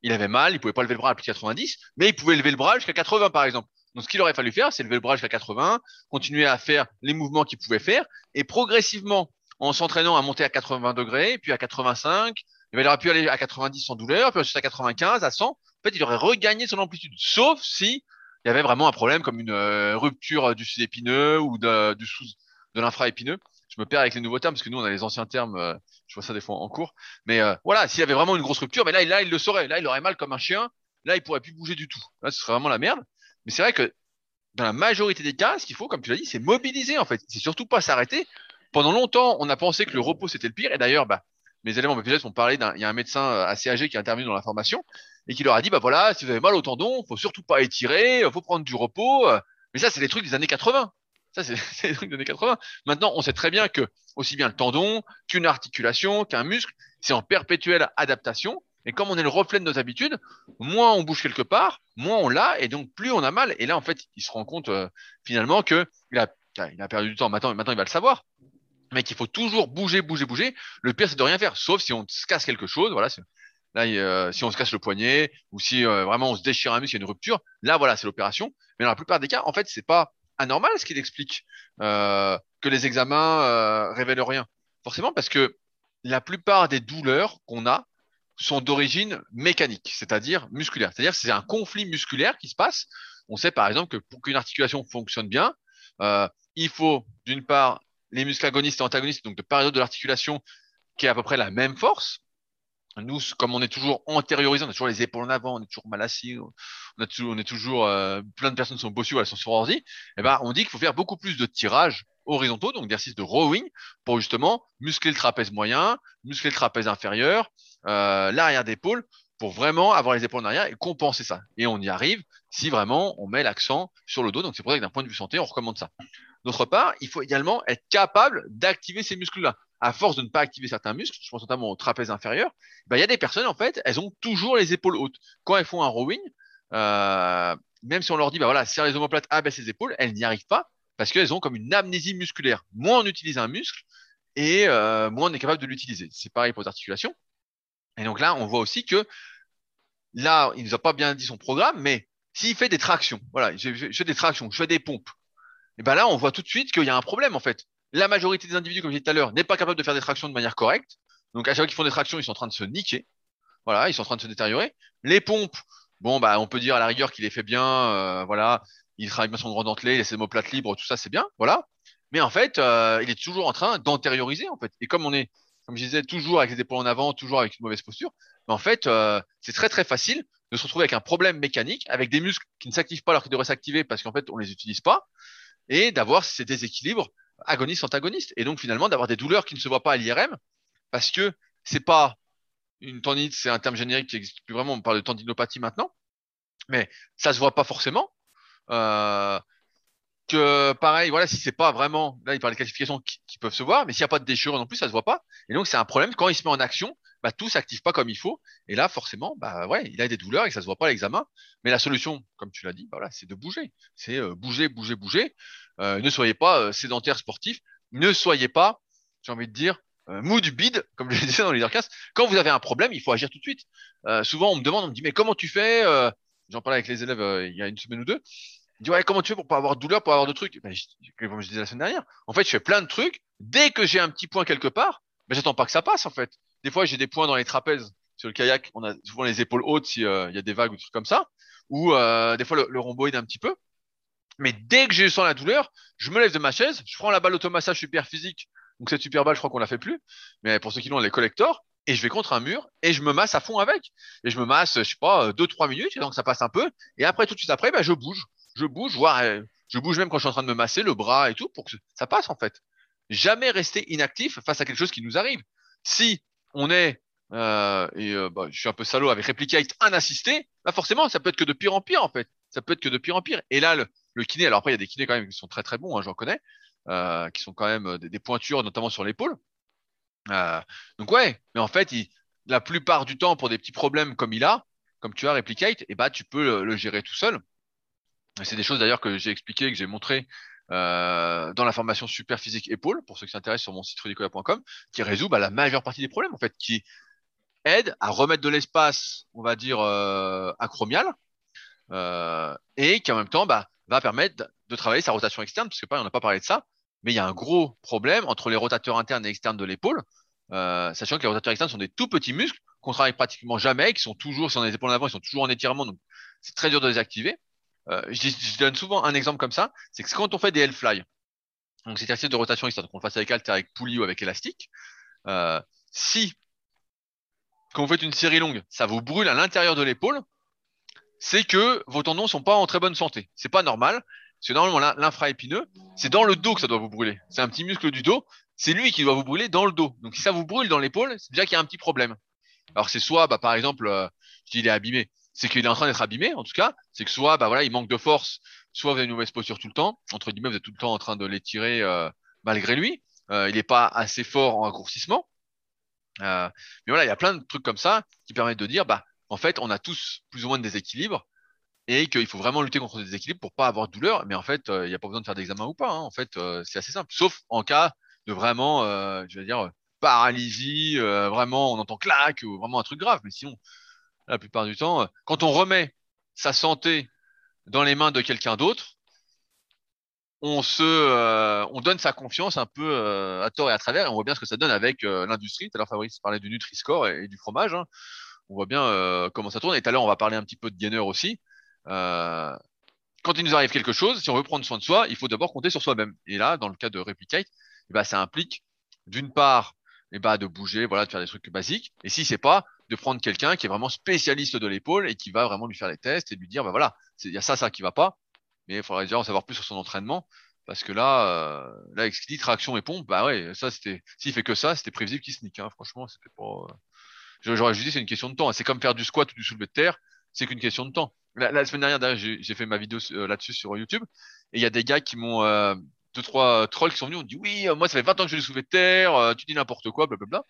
il avait mal, il pouvait pas lever le bras à plus de 90, mais il pouvait lever le bras jusqu'à 80, par exemple. Donc, ce qu'il aurait fallu faire, c'est lever le bras jusqu'à 80, continuer à faire les mouvements qu'il pouvait faire, et progressivement, en s'entraînant à monter à 80 degrés, puis à 85, il aurait pu aller à 90 sans douleur, puis ensuite à 95, à 100. En fait, il aurait regagné son amplitude, sauf si il y avait vraiment un problème comme une euh, rupture du sud-épineux ou de, du sous, de l'infra-épineux. Je me perds avec les nouveaux termes parce que nous, on a les anciens termes. Euh, je vois ça des fois en cours. Mais euh, voilà, s'il y avait vraiment une grosse rupture, mais là, là, il le saurait. Là, il aurait mal comme un chien. Là, il pourrait plus bouger du tout. Là, ce serait vraiment la merde. Mais c'est vrai que dans la majorité des cas, ce qu'il faut, comme tu l'as dit, c'est mobiliser en fait. C'est surtout pas s'arrêter. Pendant longtemps, on a pensé que le repos c'était le pire. Et d'ailleurs, bah, mes éléments BPGS ont parlé d'un, il y a un médecin euh, assez âgé qui est intervenu dans la formation et qui leur a dit, bah voilà, si vous avez mal au tendon, faut surtout pas étirer, faut prendre du repos. Mais ça, c'est les trucs des années 80. Ça, c'est [laughs] les trucs des années 80. Maintenant, on sait très bien que aussi bien le tendon qu'une articulation, qu'un muscle, c'est en perpétuelle adaptation. Et comme on est le reflet de nos habitudes, moins on bouge quelque part, moins on l'a, et donc plus on a mal. Et là, en fait, il se rend compte euh, finalement que il a, il a perdu du temps. Maintenant, maintenant, il va le savoir. Mais qu'il faut toujours bouger, bouger, bouger. Le pire, c'est de rien faire, sauf si on se casse quelque chose. Voilà. Là, euh, si on se casse le poignet ou si euh, vraiment on se déchire un muscle, il y a une rupture. Là, voilà, c'est l'opération. Mais dans la plupart des cas, en fait, c'est pas anormal ce qu'il explique euh, que les examens euh, révèlent rien. Forcément, parce que la plupart des douleurs qu'on a sont d'origine mécanique, c'est-à-dire musculaire. C'est-à-dire c'est un conflit musculaire qui se passe. On sait par exemple que pour qu'une articulation fonctionne bien, euh, il faut d'une part les muscles agonistes et antagonistes, donc de d'autre de l'articulation, qui est à peu près la même force. Nous, comme on est toujours antériorisé, on a toujours les épaules en avant, on est toujours mal assis, on est toujours euh, plein de personnes sont bossues, elles sont sur ordi. Et eh ben, on dit qu'il faut faire beaucoup plus de tirages horizontaux, donc d'exercices de rowing, pour justement muscler le trapèze moyen, muscler le trapèze inférieur, euh, l'arrière d'épaule, pour vraiment avoir les épaules en arrière et compenser ça. Et on y arrive si vraiment on met l'accent sur le dos. Donc c'est pour ça que d'un point de vue santé, on recommande ça. D'autre part, il faut également être capable d'activer ces muscles-là à force de ne pas activer certains muscles, je pense notamment au trapèze inférieur, ben, il y a des personnes, en fait, elles ont toujours les épaules hautes. Quand elles font un rowing, euh, même si on leur dit, bah voilà, serre les omoplates, abaisse les épaules, elles n'y arrivent pas parce qu'elles ont comme une amnésie musculaire. Moins on utilise un muscle et euh, moins on est capable de l'utiliser. C'est pareil pour les articulations. Et donc là, on voit aussi que là, il nous a pas bien dit son programme, mais s'il fait des tractions, voilà, je, fais des tractions, je fais des pompes, et ben là, on voit tout de suite qu'il y a un problème en fait la majorité des individus, comme je disais tout à l'heure, n'est pas capable de faire des tractions de manière correcte. Donc, à chaque fois qu'ils font des tractions, ils sont en train de se niquer. Voilà, ils sont en train de se détériorer. Les pompes, bon, bah, on peut dire à la rigueur qu'il les fait bien, euh, voilà, il travaille bien son grand dentelé, il a ses mots-plates libres, tout ça, c'est bien, voilà. Mais en fait, euh, il est toujours en train d'antérioriser, en fait. Et comme on est, comme je disais, toujours avec les épaules en avant, toujours avec une mauvaise posture, en fait, euh, c'est très très facile de se retrouver avec un problème mécanique, avec des muscles qui ne s'activent pas alors qu'ils devraient s'activer parce qu'en fait, on les utilise pas, et d'avoir ces déséquilibres agoniste antagoniste et donc finalement d'avoir des douleurs qui ne se voient pas à l'IRM parce que c'est pas une tendinite, c'est un terme générique qui n'existe plus vraiment. On parle de tendinopathie maintenant, mais ça se voit pas forcément. Euh, que pareil, voilà, si c'est pas vraiment, là il parle de qualifications qui, peuvent se voir, mais s'il n'y a pas de déchirure non plus, ça se voit pas. Et donc c'est un problème quand il se met en action, bah tout s'active pas comme il faut. Et là forcément, bah ouais, il a des douleurs et ça se voit pas à l'examen. Mais la solution, comme tu l'as dit, bah voilà, c'est de bouger. C'est euh, bouger, bouger, bouger. Euh, ne soyez pas euh, sédentaire sportif. Ne soyez pas, j'ai envie de dire, euh, mou du bide, comme je le [laughs] disais dans les Leadercast. Quand vous avez un problème, il faut agir tout de suite. souvent, on me demande, on me dit, mais comment tu fais J'en parlais avec les élèves il y a une semaine ou deux. Ils disent, ouais, comment tu fais pour pas avoir de douleur, pour avoir de trucs? Ben, je, Comme je disais la semaine dernière. En fait, je fais plein de trucs. Dès que j'ai un petit point quelque part, ben, j'attends pas que ça passe, en fait. Des fois, j'ai des points dans les trapèzes. Sur le kayak, on a souvent les épaules hautes s'il y a des vagues ou des trucs comme ça. Ou des fois, le, le rhomboïde un petit peu. Mais dès que je sens la douleur, je me lève de ma chaise, je prends la balle automassage super physique. Donc cette super balle, je crois qu'on la fait plus. Mais pour ceux qui l'ont, les collectors. Et je vais contre un mur et je me masse à fond avec. Et je me masse, je sais pas, deux, trois minutes, et donc ça passe un peu. Et après, tout de suite après, ben, je bouge. Je bouge, voire euh, je bouge même quand je suis en train de me masser le bras et tout pour que ça passe en fait. Jamais rester inactif face à quelque chose qui nous arrive. Si on est euh, et euh, bah, je suis un peu salaud avec Replicate, un assisté, bah forcément, ça peut être que de pire en pire en fait. Ça peut être que de pire en pire. Et là, le, le kiné, alors après, il y a des kinés quand même qui sont très très bons, hein, j'en connais, euh, qui sont quand même euh, des, pointures, notamment sur l'épaule. Euh, donc ouais, mais en fait, il, la plupart du temps, pour des petits problèmes comme il a, comme tu as Replicate, et eh bah, tu peux le, gérer tout seul. C'est des choses d'ailleurs que j'ai expliqué, que j'ai montré euh, dans la formation super physique épaule, pour ceux qui s'intéressent sur mon site rudicola.com, qui résout bah, la majeure partie des problèmes, en fait, qui aide à remettre de l'espace, on va dire, euh, acromial, et qui en même temps bah, va permettre de travailler sa rotation externe, parce que on n'a pas parlé de ça, mais il y a un gros problème entre les rotateurs internes et externes de l'épaule, sachant que les rotateurs externes sont des tout petits muscles qu'on travaille pratiquement jamais, qui sont toujours, si on a les épaules en avant, ils sont toujours en étirement, donc c'est très dur de les activer. Euh, je, donne souvent un exemple comme ça, c'est que quand on fait des L-fly, donc c'est exercice de rotation externe, qu'on le fasse avec halter, avec poulie ou avec élastique, euh, si quand vous faites une série longue, ça vous brûle à l'intérieur de l'épaule, c'est que vos tendons sont pas en très bonne santé. C'est pas normal. Parce que normalement, l'infraépineux, c'est dans le dos que ça doit vous brûler. C'est un petit muscle du dos. C'est lui qui doit vous brûler dans le dos. Donc, si ça vous brûle dans l'épaule, c'est déjà qu'il y a un petit problème. Alors, c'est soit, bah, par exemple, euh, je dis il est abîmé c'est qu'il est en train d'être abîmé, en tout cas. C'est que soit, bah voilà, il manque de force, soit vous avez une mauvaise posture tout le temps. Entre guillemets, vous êtes tout le temps en train de l'étirer euh, malgré lui. Euh, il n'est pas assez fort en raccourcissement. Euh, mais voilà, il y a plein de trucs comme ça qui permettent de dire, bah, en fait, on a tous plus ou moins de déséquilibre et qu'il faut vraiment lutter contre des déséquilibres pour pas avoir de douleur. Mais en fait, il n'y a pas besoin de faire d'examen ou pas. Hein. En fait, c'est assez simple. Sauf en cas de vraiment, je vais dire, paralysie, vraiment, on entend claque ou vraiment un truc grave. Mais sinon, la plupart du temps, quand on remet sa santé dans les mains de quelqu'un d'autre, on se, euh, on donne sa confiance un peu euh, à tort et à travers, et on voit bien ce que ça donne avec euh, l'industrie. Tout à l'heure, Fabrice parlait du Nutri-Score et, du fromage. Hein. On voit bien comment ça tourne. Et tout à l'heure, on va parler un petit peu de gainer aussi. quand il nous arrive quelque chose, si on veut prendre soin de soi, il faut d'abord compter sur soi-même. Et là, dans le cas de Replicate, eh ben, ça implique d'une part eh ben, de bouger, voilà, de faire des trucs basiques. Et si c'est pas, de prendre quelqu'un qui est vraiment spécialiste de l'épaule et qui va vraiment lui faire les tests et lui dire, bah voilà, il y a ça, ça qui va pas, mais il faudrait déjà en savoir plus sur son entraînement. Parce que là, euh, là, avec ce qu'il dit traction et pompe, bah ouais, ça c'était, s'il fait que ça, c'était prévisible qu'il nique. Hein. Franchement, c'était pas. Euh, j'aurais juste dit c'est une question de temps. C'est comme faire du squat ou du soulevé de terre, c'est qu'une question de temps. La, semaine dernière, j'ai fait ma vidéo euh, là-dessus sur YouTube, et il y a des gars qui m'ont deux trois trolls qui sont venus, on dit oui, moi ça fait 20 ans que je du soulevé de terre, tu dis n'importe quoi, blablabla.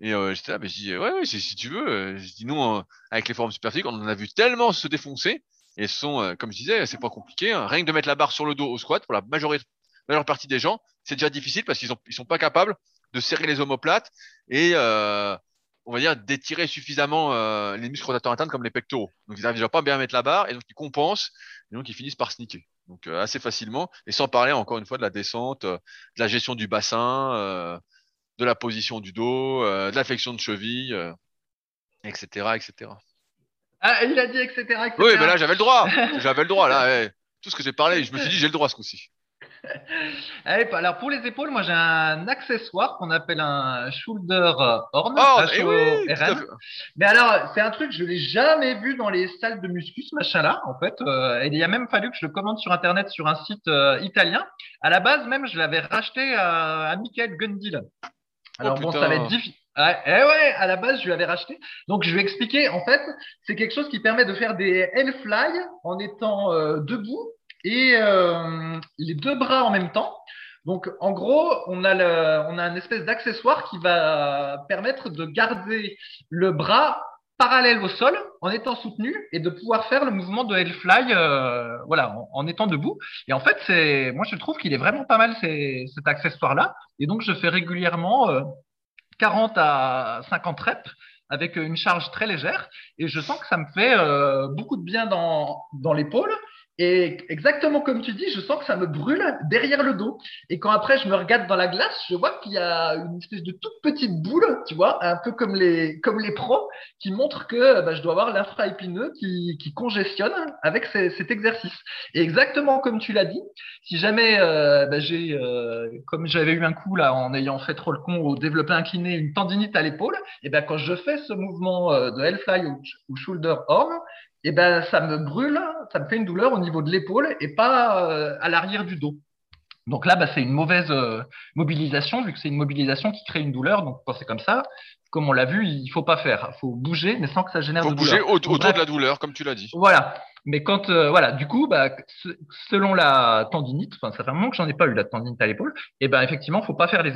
Et euh, j'étais là, mais je dis, ouais, ouais, si, tu veux. Euh, je dis, nous, euh, avec les formes superphysiques, on en a vu tellement se défoncer. Et sont, comme je disais, c'est pas compliqué. Hein. Rien que de mettre la barre sur le dos au squat, pour la majorité, majeure partie des gens, c'est déjà difficile parce qu'ils ils sont pas capables de serrer les omoplates et, on va dire, d'étirer suffisamment les muscles rotateurs internes comme les pectoraux. Donc, ils n'arrivent déjà pas à bien mettre la barre et donc ils compensent et donc ils finissent par sneaker. Donc, assez facilement. Et sans parler, encore une fois, de la descente, de la gestion du bassin, de la position du dos, euh, de l'affection de cheville, etc., euh, etc. Ah, il a dit etc. etc. Oui, mais là j'avais le droit. [laughs] j'avais le droit là. Tout ce que j'ai parlé, je me suis dit j'ai le droit ce coup-ci. Allez, [laughs] alors pour les épaules, moi j'ai un accessoire qu'on appelle un shoulder horn. Oh, eh oui, Mais alors, c'est un truc je l'ai jamais vu dans les salles de muscu, ce machin-là, en fait. Euh, il a même fallu que je le commande sur internet sur un site italien. À la base, même, je l'avais racheté à, à Michael Gundil. Alors oh, bon, ça va être difficile. Ouais, eh ouais, à la base, je lui avais racheté. Donc, je vais expliquer. En fait, c'est quelque chose qui permet de faire des L-fly en étant euh, debout et euh, les deux bras en même temps. Donc, en gros, on a, le, on a une espèce d'accessoire qui va permettre de garder le bras parallèle au sol en étant soutenu et de pouvoir faire le mouvement de L-fly euh, voilà, en, étant debout. Et en fait, c'est, moi, je trouve qu'il est vraiment pas mal cet accessoire-là. Et donc, je fais régulièrement 40 euh, à 50 reps avec une charge très légère et je sens que ça me fait euh, beaucoup de bien dans, dans l'épaule et exactement comme tu dis, je sens que ça me brûle derrière le dos. Et quand après je me regarde dans la glace, je vois qu'il y a une espèce de toute petite boule, tu vois, un peu comme les, comme les pros, qui montre que bah, je dois avoir l'infra-épineux qui, qui congestionne avec cet exercice. Et exactement comme tu l'as dit, si jamais euh, bah, j'ai, euh, comme j'avais eu un coup là en ayant fait trop le con au développé incliné, une tendinite à l'épaule, et ben quand je fais ce mouvement euh, de L-fly ou, ou shoulder arm, et ben ça me brûle, ça me fait une douleur au niveau de l'épaule et pas euh, à l'arrière du dos. Donc là, bah, c'est une mauvaise euh, mobilisation, vu que c'est une mobilisation qui crée une douleur. Donc quand c'est comme ça, comme on l'a vu, il faut pas faire. Il faut bouger, mais sans que ça génère de douleur. Il faut bouger autour de la douleur, comme tu l'as dit. Voilà. Mais quand, euh, voilà, du coup, bah, selon la tendinite, enfin, ça fait un moment que j'en ai pas eu la tendinite à l'épaule, et ben effectivement, faut pas faire les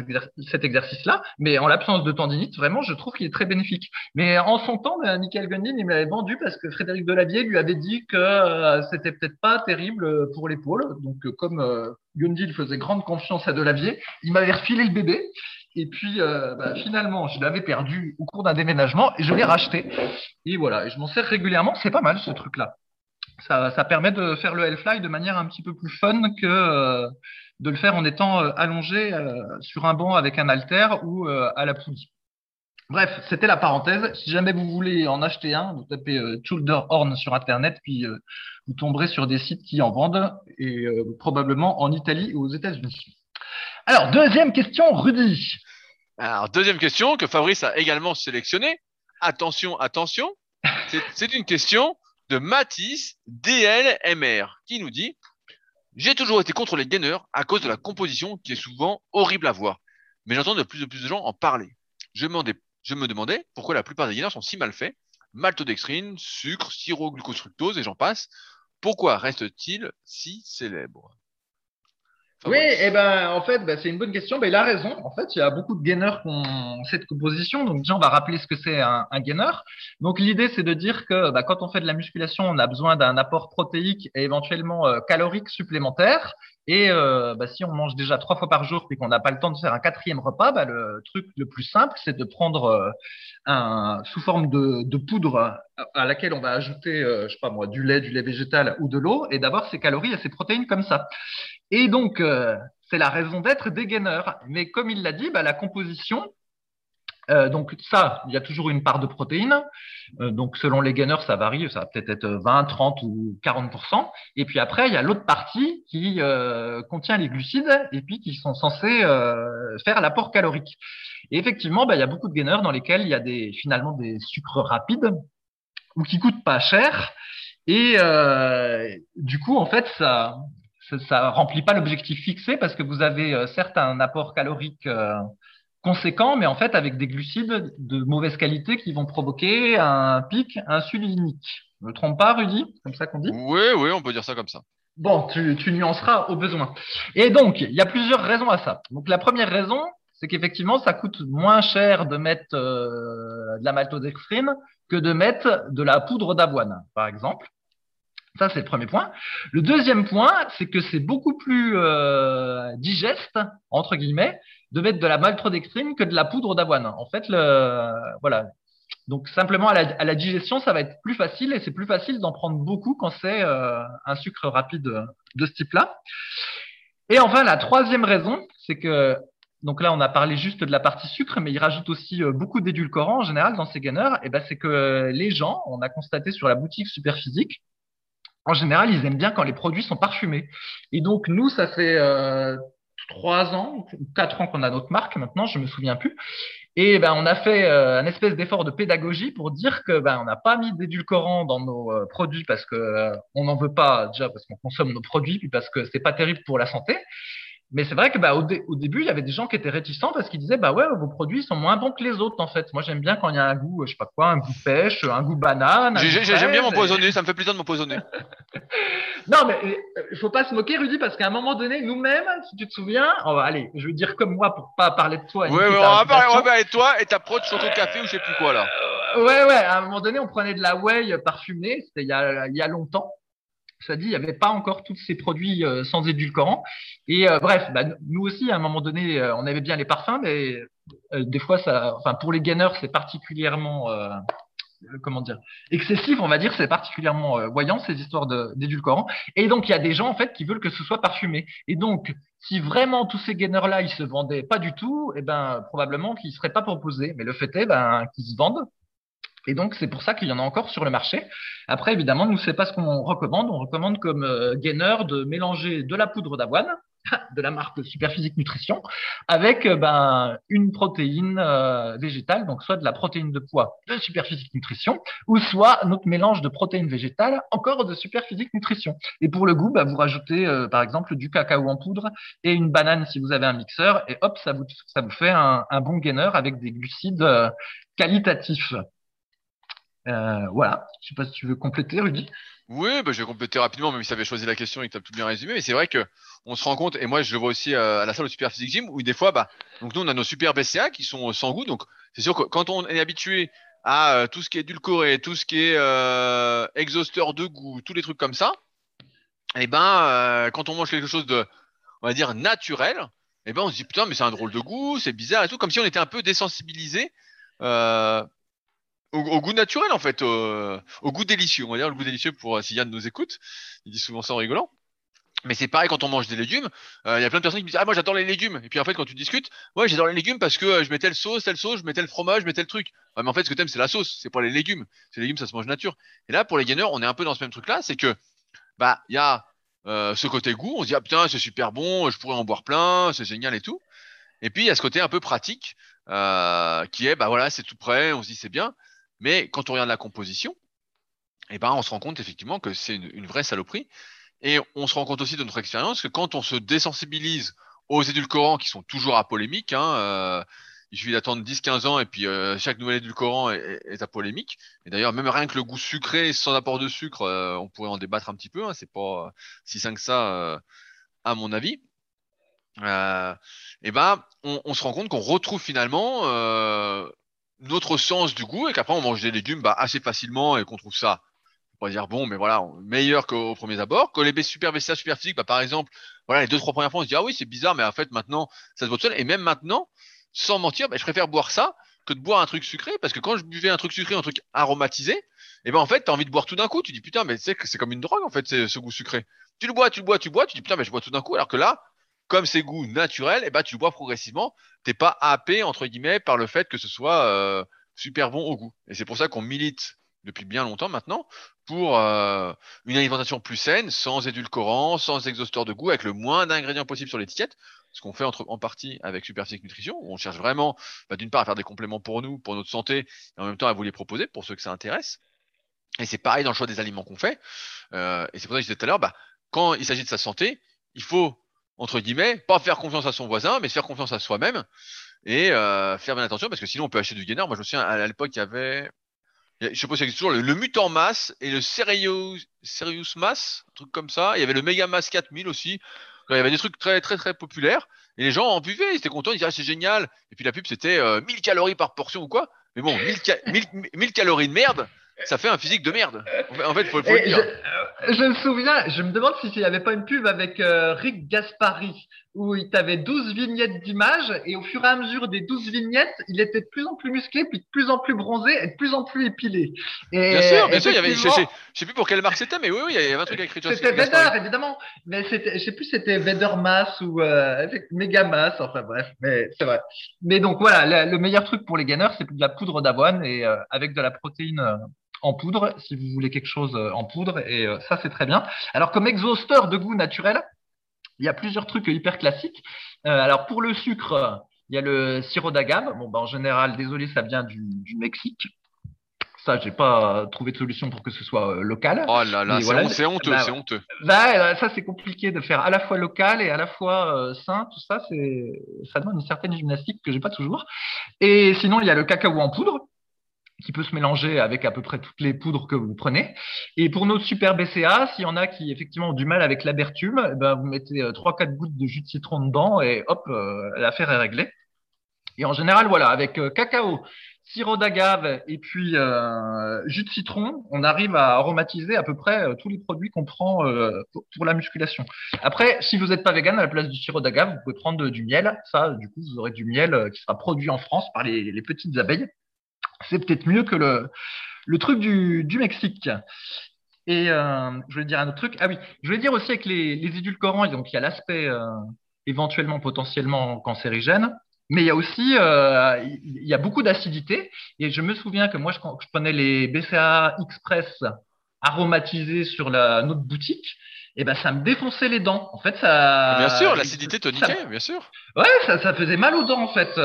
cet exercice-là. Mais en l'absence de tendinite, vraiment, je trouve qu'il est très bénéfique. Mais en son temps, bah, Michael Gundin, il me l'avait vendu parce que Frédéric Delavier lui avait dit que euh, c'était peut-être pas terrible pour l'épaule. Donc, euh, comme euh, Gundil faisait grande confiance à Delavier, il m'avait refilé le bébé. Et puis, euh, bah, finalement, je l'avais perdu au cours d'un déménagement et je l'ai racheté. Et voilà, et je m'en sers régulièrement. C'est pas mal ce truc-là. Ça, ça, permet de faire le Hellfly de manière un petit peu plus fun que de le faire en étant allongé sur un banc avec un halter ou à la poulie. Bref, c'était la parenthèse. Si jamais vous voulez en acheter un, vous tapez euh, Shoulder Horn sur Internet, puis euh, vous tomberez sur des sites qui en vendent, et euh, probablement en Italie ou aux États-Unis. Alors, deuxième question, Rudy. Alors, deuxième question que Fabrice a également sélectionnée. Attention, attention. C'est une question de Matisse DLMR qui nous dit J'ai toujours été contre les gainers à cause de la composition qui est souvent horrible à voir. Mais j'entends de plus en plus de gens en parler. Je me demandais pourquoi la plupart des gainers sont si mal faits. Maltodextrine, sucre, sirop, glucose, et j'en passe. Pourquoi reste-t-il si célèbre? Oui, et eh ben en fait, ben, c'est une bonne question. Ben, il a raison. En fait, il y a beaucoup de gainers qui ont cette composition. Donc déjà, on va rappeler ce que c'est un, un, gainer. Donc l'idée, c'est de dire que ben, quand on fait de la musculation, on a besoin d'un apport protéique et éventuellement euh, calorique supplémentaire. Et euh, bah, si on mange déjà trois fois par jour et qu'on n'a pas le temps de faire un quatrième repas, bah, le truc le plus simple, c'est de prendre euh, un sous forme de, de, poudre à laquelle on va ajouter, je sais pas moi, du lait, du lait végétal ou de l'eau, et d'avoir ses calories et ses protéines comme ça. Et donc, euh, c'est la raison d'être des gainers. Mais comme il l'a dit, bah, la composition, euh, donc ça, il y a toujours une part de protéines. Euh, donc selon les gainers, ça varie, ça va peut-être être 20, 30 ou 40% Et puis après, il y a l'autre partie qui euh, contient les glucides et puis qui sont censés faire l'apport calorique. Et effectivement, bah, il y a beaucoup de gainers dans lesquels il y a des finalement des sucres rapides ou qui coûtent pas cher. Et du coup, en fait, ça ça, remplit pas l'objectif fixé parce que vous avez certes un apport calorique conséquent, mais en fait avec des glucides de mauvaise qualité qui vont provoquer un pic insulinique. Je me trompe pas, Rudy? Comme ça qu'on dit? Oui, oui, on peut dire ça comme ça. Bon, tu, tu nuanceras au besoin. Et donc, il y a plusieurs raisons à ça. Donc, la première raison, c'est qu'effectivement, ça coûte moins cher de mettre euh, de la maltodextrine que de mettre de la poudre d'avoine, par exemple. Ça, c'est le premier point. Le deuxième point, c'est que c'est beaucoup plus euh, digeste, entre guillemets, de mettre de la maltodextrine que de la poudre d'avoine. En fait, voilà. Donc simplement à la, digestion, ça va être plus facile et c'est plus facile d'en prendre beaucoup quand c'est euh, un sucre rapide de ce type-là. Et enfin, la troisième raison, c'est que donc là, on a parlé juste de la partie sucre, mais il rajoute aussi euh, beaucoup d'édulcorants en général dans ces gainers. Et ben, c'est que les gens, on a constaté sur la boutique Superphysique, en général, ils aiment bien quand les produits sont parfumés. Et donc nous, ça fait euh, trois ans ou quatre ans qu'on a notre marque maintenant, je me souviens plus. Et ben, on a fait euh, un espèce d'effort de pédagogie pour dire que ben, on n'a pas mis d'édulcorant dans nos euh, produits parce que euh, on n'en veut pas déjà parce qu'on consomme nos produits puis parce que c'est pas terrible pour la santé. Mais c'est vrai que bah, au, au, début, il y avait des gens qui étaient réticents parce qu'ils disaient bah ouais, vos produits sont moins bons que les autres en fait. Moi, j'aime bien quand il y a un goût, je sais pas quoi, un goût pêche, un goût banane. J'aime bien m'empoisonner, ça me fait plaisir de m'empoisonner. [laughs] non, mais il faut pas se moquer, Rudy, parce qu'à un moment donné, nous-mêmes, si tu te souviens, on va aller, je veux dire comme moi pour pas parler de toi. Ouais, ouais on, va parler, on va parler de toi et ta prod sur ton café ou je sais plus quoi là. Euh, ouais, ouais. À un moment donné, on prenait de la whey parfumée. C'était il y a, il y a longtemps ça dit, il n'y avait pas encore tous ces produits euh, sans édulcorant. Et euh, bref, bah, nous aussi, à un moment donné, euh, on avait bien les parfums, mais des fois, ça, enfin, pour les gainers, c'est particulièrement, comment dire, excessif, on va dire, c'est particulièrement voyant ces histoires d'édulcorant. Et donc, il y a des gens en fait qui veulent que ce soit parfumé. Et donc, si vraiment tous ces gainers-là, ils se vendaient pas du tout, eh ben, probablement qu'ils seraient pas proposés. Mais le fait est, ben, qu'ils se vendent. Et donc, c'est pour ça qu'il y en a encore sur le marché. Après, évidemment, nous, c'est pas ce qu'on recommande. On recommande comme euh, gainer de mélanger de la poudre d'avoine, [laughs] de la marque Superphysique Nutrition, avec euh, ben, une protéine euh, végétale, donc soit de la protéine de poids de Superphysique Nutrition, ou soit notre mélange de protéines végétales, encore de Superphysique Nutrition. Et pour le goût, ben, vous rajoutez, par exemple, du cacao en poudre et une banane si vous avez un mixeur, et hop, ça vous, ça vous fait un, un bon gainer avec des glucides qualitatifs. Euh, voilà. Je sais pas si tu veux compléter, Rudy. Oui, bah, je vais compléter rapidement, même si tu avais choisi la question et que tu as tout bien résumé. Mais c'est vrai que on se rend compte, et moi je le vois aussi euh, à la salle de Super Physique Gym, où des fois, bah, donc nous on a nos super BCA qui sont sans goût. Donc c'est sûr que quand on est habitué à euh, tout ce qui est édulcoré, tout ce qui est euh, exhausteur de goût, tous les trucs comme ça, et eh ben quand on mange quelque chose de, on va dire naturel, et eh ben on se dit putain mais c'est un drôle de goût, c'est bizarre et tout, comme si on était un peu désensibilisé au, goût naturel en fait, au goût délicieux. On va dire le goût délicieux pour si Yann nous écoute. Il dit souvent ça en rigolant. Mais c'est pareil quand on mange des légumes. Il y a plein de personnes qui me disent ah moi j'adore les légumes. Et puis en fait quand tu discutes, ouais j'adore les légumes parce que je mettais le sauce, telle sauce, je mettais le fromage, je mettais le truc. mais en fait ce que t'aimes c'est la sauce, c'est pas les légumes. Les légumes ça se mange nature. Et là pour les gainers on est un peu dans ce même truc là, c'est que bah il y a ce côté goût, on se dit ah putain c'est super bon, je pourrais en boire plein, c'est génial et tout. Et puis il y a ce côté un peu pratique euh, qui est bah voilà c'est tout prêt, on se dit c'est bien, mais quand on regarde la composition, eh ben on se rend compte effectivement que c'est une, vraie saloperie. Et on se rend compte aussi de notre expérience que quand on se désensibilise aux édulcorants qui sont toujours à polémique, hein, euh, il suffit d'attendre 10-15 ans et puis euh, chaque nouvel édulcorant est, est, à polémique. Et d'ailleurs, même rien que le goût sucré sans apport de sucre, on pourrait en débattre un petit peu. Hein, c'est pas si sain que ça, à mon avis euh, et ben on, on, se rend compte qu'on retrouve finalement euh, notre sens du goût et qu'après on mange des légumes bah, assez facilement et qu'on trouve ça on va dire bon mais voilà meilleur qu'au premier abord. Que les super VCA super physiques bah, par exemple voilà les deux trois premières fois on se dit ah oui c'est bizarre mais en fait maintenant ça se voit seul. Et même maintenant sans mentir bah, je préfère boire ça que de boire un truc sucré. Parce que quand je buvais un truc sucré un truc aromatisé et ben en fait t'as envie de boire tout d'un coup. Tu dis putain mais c'est comme une drogue en fait ce goût sucré. Tu le bois tu le bois tu le bois. Tu dis putain mais je bois tout d'un coup. Alors que là comme c'est goût naturel, et eh ben, tu bois progressivement. T'es pas happé, entre guillemets, par le fait que ce soit euh, super bon au goût. Et c'est pour ça qu'on milite depuis bien longtemps maintenant pour euh, une alimentation plus saine, sans édulcorants, sans exhausteur de goût, avec le moins d'ingrédients possible sur l'étiquette. Ce qu'on fait entre, en partie avec Superphysique Nutrition, où on cherche vraiment, bah, d'une part, à faire des compléments pour nous, pour notre santé, et en même temps à vous les proposer pour ceux que ça intéresse. Et c'est pareil dans le choix des aliments qu'on fait. Euh, et c'est pour ça que je disais tout à l'heure, bah, quand il s'agit de sa santé, il faut entre guillemets, pas faire confiance à son voisin, mais faire confiance à soi-même et euh, faire bien attention parce que sinon on peut acheter du gainer. Moi je me souviens à l'époque il y avait, je pas si c'est toujours le, Mutant Mass et le Serious, Mass, truc comme ça. Il y avait le Mega Mass 4000 aussi. Il y avait des trucs très très très populaires et les gens en buvaient, ils étaient contents, ils disaient ah, c'est génial. Et puis la pub c'était 1000 euh, calories par portion ou quoi. Mais bon, 1000, calories de merde, ça fait un physique de merde. En fait, faut, faut le dire. Je, je, me souviens, je me demande s'il n'y avait pas une pub avec euh, Rick Gaspari où il avait 12 vignettes d'images et au fur et à mesure des 12 vignettes, il était de plus en plus musclé, puis de plus en plus bronzé et de plus en plus épilé. Et bien sûr, bien sûr, il y avait, je, sais, sais plus pour quelle marque c'était, mais oui, oui, il y avait un truc écrit. C'était Vader, évidemment, mais c'était, je sais plus, c'était Vader Mass ou euh, Mega Mass, enfin bref, mais c'est vrai. Mais donc voilà, le, meilleur truc pour les gainers, c'est de la poudre d'avoine et euh, avec de la protéine. En poudre, si vous voulez quelque chose euh, en poudre, et euh, ça c'est très bien. Alors comme exhausteur de goût naturel, il y a plusieurs trucs hyper classiques. Euh, alors pour le sucre, il y a le sirop d'agave. Bon, bah, en général, désolé, ça vient du, Mexique. Ça, j'ai pas trouvé de solution pour que ce soit local. Oh là là, c'est honteux, bah, c'est honteux. Bah, ça, c'est compliqué de faire à la fois local et à la fois sain. Tout ça, c'est, ça demande une certaine gymnastique que j'ai pas toujours. Et sinon, il y a le cacao en poudre qui peut se mélanger avec à peu près toutes les poudres que vous prenez. Et pour nos super BCA, s'il y en a qui effectivement ont du mal avec l'amertume, eh ben vous mettez euh, trois 4 gouttes de jus de citron dedans et hop, euh, l'affaire est réglée. Et en général, voilà, avec euh, cacao, sirop d'agave et puis jus de citron, on arrive à aromatiser à peu près tous les produits qu'on prend pour, la musculation. Après, si vous n'êtes pas vegan, à la place du sirop d'agave, vous pouvez prendre du miel. Ça, du coup, vous aurez du miel qui sera produit en France par les petites abeilles c'est peut-être mieux que le, le truc du, du Mexique. Et euh, je voulais dire un autre truc. Ah oui, je voulais dire aussi avec les, les édulcorants, donc il y a l'aspect euh, éventuellement potentiellement cancérigène, mais il y a aussi euh, il y a beaucoup d'acidité. Et je me souviens que moi, je, quand je prenais les BCA Express aromatisés sur la notre boutique, et eh ben ça me défonçait les dents. En fait, ça. Bien sûr, l'acidité toniquait, bien sûr. Ouais, ça, ça faisait mal aux dents en fait.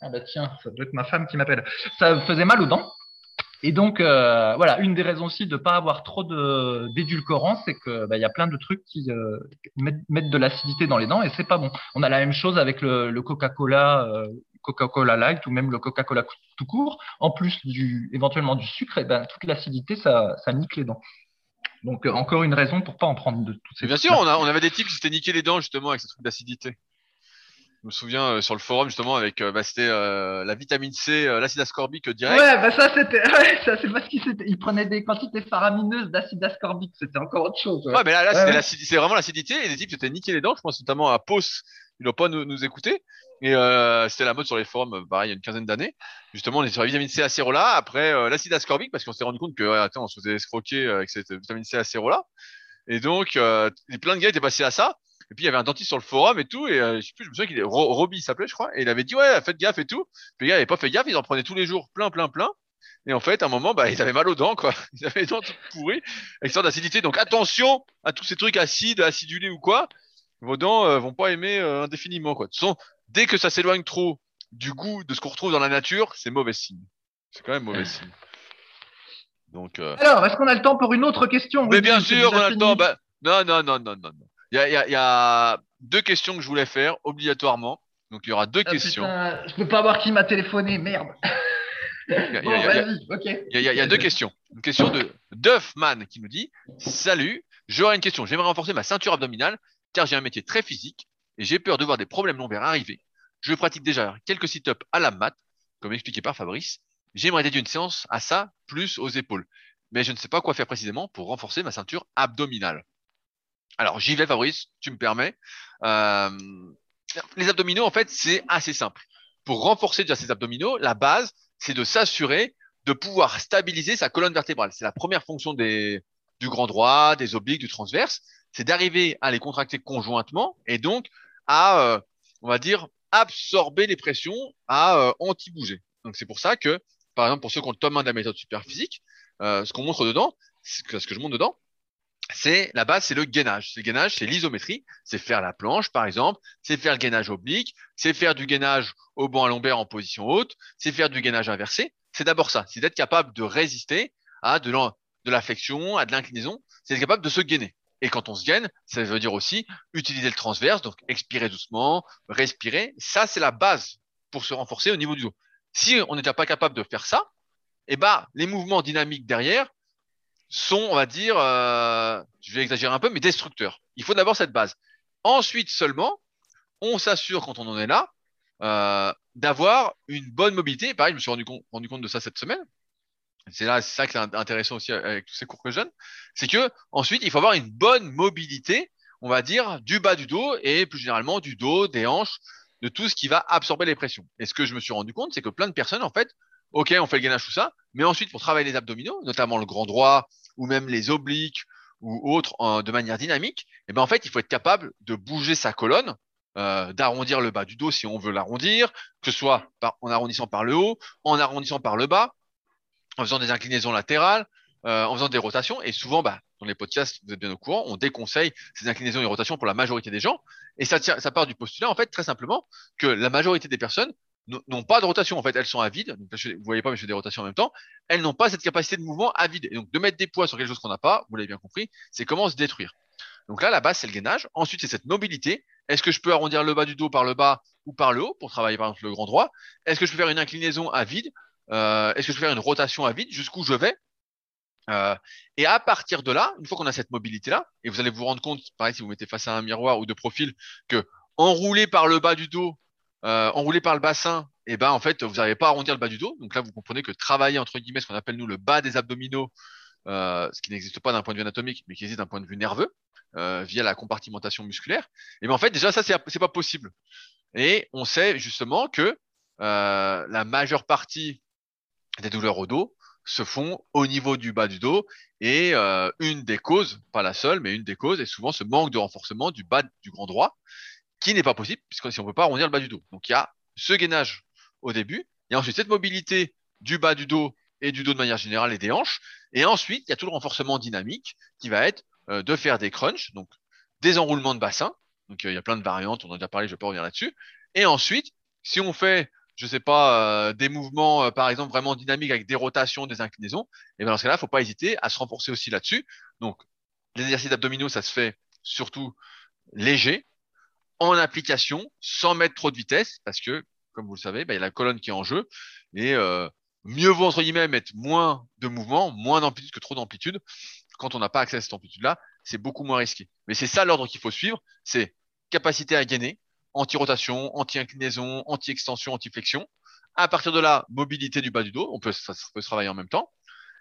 Ah bah tiens, ça doit être ma femme qui m'appelle. Ça faisait mal aux dents. Et donc, euh, voilà, une des raisons aussi de ne pas avoir trop d'édulcorants, c'est qu'il bah, y a plein de trucs qui euh, mettent, de l'acidité dans les dents et c'est pas bon. On a la même chose avec le, Coca-Cola, euh, Coca-Cola Light ou même le Coca-Cola tout court. En plus du, éventuellement du sucre, et ben, toute l'acidité, ça, ça nique les dents. Donc, encore une raison pour pas en prendre de toutes ces Bien sûr, on, a, on avait des types qui s'étaient niqués les dents justement avec ce truc d'acidité. Je me souviens euh, sur le forum justement avec euh, bah, c'était euh, la vitamine C, l'acide ascorbique direct. Ouais, bah ça c'était [laughs] ouais, ça c'est parce qu'il prenait des quantités faramineuses d'acide ascorbique, c'était encore autre chose. Ouais, mais là, là c'est vraiment l'acidité et les types s'étaient niqués les dents, je pense notamment à Pos, il doit pas nous, nous écouter. Et euh, c'était la mode sur les forums, pareil, il y a une quinzaine d'années. Justement, on est sur la vitamine C acérola, après euh, l'acide ascorbique, parce qu'on s'est rendu compte que, attends, on se faisait escroquer avec cette vitamine C acérola. Et donc, euh, plein de gars étaient passés à ça. Et puis il y avait un dentiste sur le forum et tout, et euh, je sais plus, je me souviens qu'il est Roby s'appelait, je crois, et il avait dit ouais, faites gaffe et tout. Puis les gars n'avaient pas fait gaffe, ils en prenaient tous les jours, plein, plein, plein. Et en fait, à un moment, bah, ils avaient mal aux dents, quoi. [laughs] Ils avaient les dents toutes pourries, avec sorte d'acidité. Donc attention à tous ces trucs acides, acidulés ou quoi. Vos dents euh, vont pas aimer euh, indéfiniment, quoi. De toute façon, dès que ça s'éloigne trop du goût de ce qu'on retrouve dans la nature, c'est mauvais signe. C'est quand même mauvais signe. Donc, Alors, est-ce qu'on a le temps pour une autre question? Mais bien sûr, on a le temps. Bah, non, non, non, non, non, non. Il y a, y, y a, deux questions que je voulais faire obligatoirement. Donc il y aura deux ah, questions. je peux pas voir qui m'a téléphoné, merde. Il y, a deux questions. Une question de Duffman qui nous dit Salut, j'aurais une question. J'aimerais renforcer ma ceinture abdominale car j'ai un métier très physique et j'ai peur de voir des problèmes lombaires arriver. Je pratique déjà quelques sit-ups à la mat, comme expliqué par Fabrice. J'aimerais dédier une séance à ça, plus aux épaules. Mais je ne sais pas quoi faire précisément pour renforcer ma ceinture abdominale. Alors, j'y vais, Fabrice, tu me permets. Euh, les abdominaux, en fait, c'est assez simple. Pour renforcer déjà ces abdominaux, la base, c'est de s'assurer de pouvoir stabiliser sa colonne vertébrale. C'est la première fonction des, du grand droit, des obliques, du transverse. C'est d'arriver à les contracter conjointement et donc à, euh, on va dire, absorber les pressions, à euh, anti-bouger. Donc, c'est pour ça que, par exemple, pour ceux qui ont le tome 1 de la méthode superphysique, ce qu'on montre dedans, ce que je montre dedans, c'est la base, c'est le gainage. Le gainage, c'est l'isométrie, c'est faire la planche, par exemple, c'est faire le gainage oblique, c'est faire du gainage au banc à lombaire en position haute, c'est faire du gainage inversé. C'est d'abord ça, c'est d'être capable de résister à de flexion, à de l'inclinaison, c'est être capable de se gainer. Et quand on se gaine, ça veut dire aussi utiliser le transverse, donc expirer doucement, respirer. Ça, c'est la base pour se renforcer au niveau du dos. Si on n'était pas capable de faire ça, eh ben, les mouvements dynamiques derrière, sont, on va dire, euh, je vais exagérer un peu, mais destructeurs. Il faut d'abord cette base. Ensuite seulement, on s'assure quand on en est là euh, d'avoir une bonne mobilité. Pareil, je me suis rendu rendu compte de ça cette semaine. C'est là, c'est ça qui est intéressant aussi avec tous ces cours que je donne. C'est que ensuite, il faut avoir une bonne mobilité, on va dire, du bas du dos et plus généralement du dos, des hanches, de tout ce qui va absorber les pressions. Et ce que je me suis rendu compte, c'est que plein de personnes, en fait, ok, on fait le gainage tout ça, mais ensuite pour travailler les abdominaux, notamment le grand droit ou même les obliques ou autres de manière dynamique, eh ben en fait il faut être capable de bouger sa colonne, euh, d'arrondir le bas du dos si on veut l'arrondir, que ce soit en arrondissant par le haut, en arrondissant par le bas, en faisant des inclinaisons latérales, euh, en faisant des rotations. Et souvent, bah, dans les podcasts, vous êtes bien au courant, on déconseille ces inclinaisons et rotations pour la majorité des gens. Et ça, ça part du postulat, en fait, très simplement, que la majorité des personnes n'ont pas de rotation. En fait, elles sont à vide. Donc, vous voyez pas, mais je fais des rotations en même temps. Elles n'ont pas cette capacité de mouvement à vide. Et donc, de mettre des poids sur quelque chose qu'on n'a pas, vous l'avez bien compris, c'est comment se détruire. Donc là, la base, c'est le gainage. Ensuite, c'est cette mobilité. Est-ce que je peux arrondir le bas du dos par le bas ou par le haut pour travailler par exemple le grand droit? Est-ce que je peux faire une inclinaison à vide? Euh, Est-ce que je peux faire une rotation à vide? Jusqu'où je vais? Euh, et à partir de là, une fois qu'on a cette mobilité-là, et vous allez vous rendre compte, pareil, si vous mettez face à un miroir ou de profil, que enroulé par le bas du dos, euh, enroulé par le bassin, et eh ben en fait vous n'arrivez pas à arrondir le bas du dos. Donc là vous comprenez que travailler entre guillemets ce qu'on appelle nous le bas des abdominaux, euh, ce qui n'existe pas d'un point de vue anatomique, mais qui existe d'un point de vue nerveux euh, via la compartimentation musculaire. Et eh ben en fait déjà ça c'est pas possible. Et on sait justement que la majeure partie des douleurs au dos se font au niveau du bas du dos et une des causes, pas la seule, mais une des causes est souvent ce manque de renforcement du bas du grand droit qui n'est pas possible, puisque si on ne peut pas arrondir le bas du dos. Donc il y a ce gainage au début, a ensuite cette mobilité du bas du dos et du dos de manière générale et des hanches, et ensuite il y a tout le renforcement dynamique qui va être euh, de faire des crunchs, donc des enroulements de bassin, donc euh, il y a plein de variantes, on en a déjà parlé, je ne vais pas revenir là-dessus, et ensuite, si on fait je sais pas, euh, des mouvements, par exemple, vraiment dynamiques avec des rotations, des inclinaisons, et bien dans ce cas-là, il faut pas hésiter à se renforcer aussi là-dessus. Donc, les exercices abdominaux, ça se fait surtout léger, en application sans mettre trop de vitesse parce que, comme vous le savez, bah, il y a la colonne qui est en jeu et euh, mieux vaut entre guillemets mettre moins de mouvement, moins d'amplitude que trop d'amplitude. Quand on n'a pas accès à cette amplitude-là, c'est beaucoup moins risqué. Mais c'est ça l'ordre qu'il faut suivre, c'est capacité à gainer, anti-rotation, anti-inclinaison, anti-extension, anti-flexion. À partir de là, mobilité du bas du dos, on peut, peut se travailler en même temps.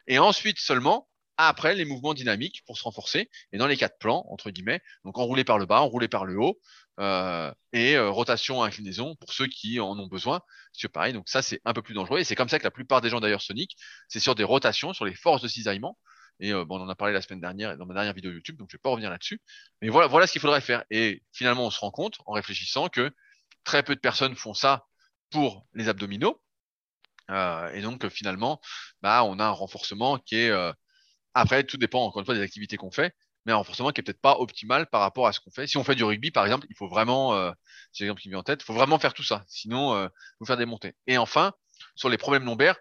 Et ensuite seulement, après les mouvements dynamiques pour se renforcer et dans les quatre plans entre guillemets donc enroulé par le bas enroulé par le haut euh, et euh, rotation inclinaison pour ceux qui en ont besoin. C'est pareil, donc ça c'est un peu plus dangereux et c'est comme ça que la plupart des gens d'ailleurs Sonic, c'est sur des rotations, sur les forces de cisaillement. Et euh, bon, on en a parlé la semaine dernière dans ma dernière vidéo YouTube, donc je vais pas revenir là-dessus. Mais voilà, voilà ce qu'il faudrait faire. Et finalement, on se rend compte en réfléchissant que très peu de personnes font ça pour les abdominaux. Et donc finalement, bah, on a un renforcement qui est après tout dépend encore une fois des activités qu'on fait mais un renforcement qui est peut-être pas optimal par rapport à ce qu'on fait. Si on fait du rugby, par exemple, il faut vraiment, euh, c'est l'exemple qui me vient en tête, il faut vraiment faire tout ça, sinon euh, vous faire des montées. Et enfin, sur les problèmes lombaires,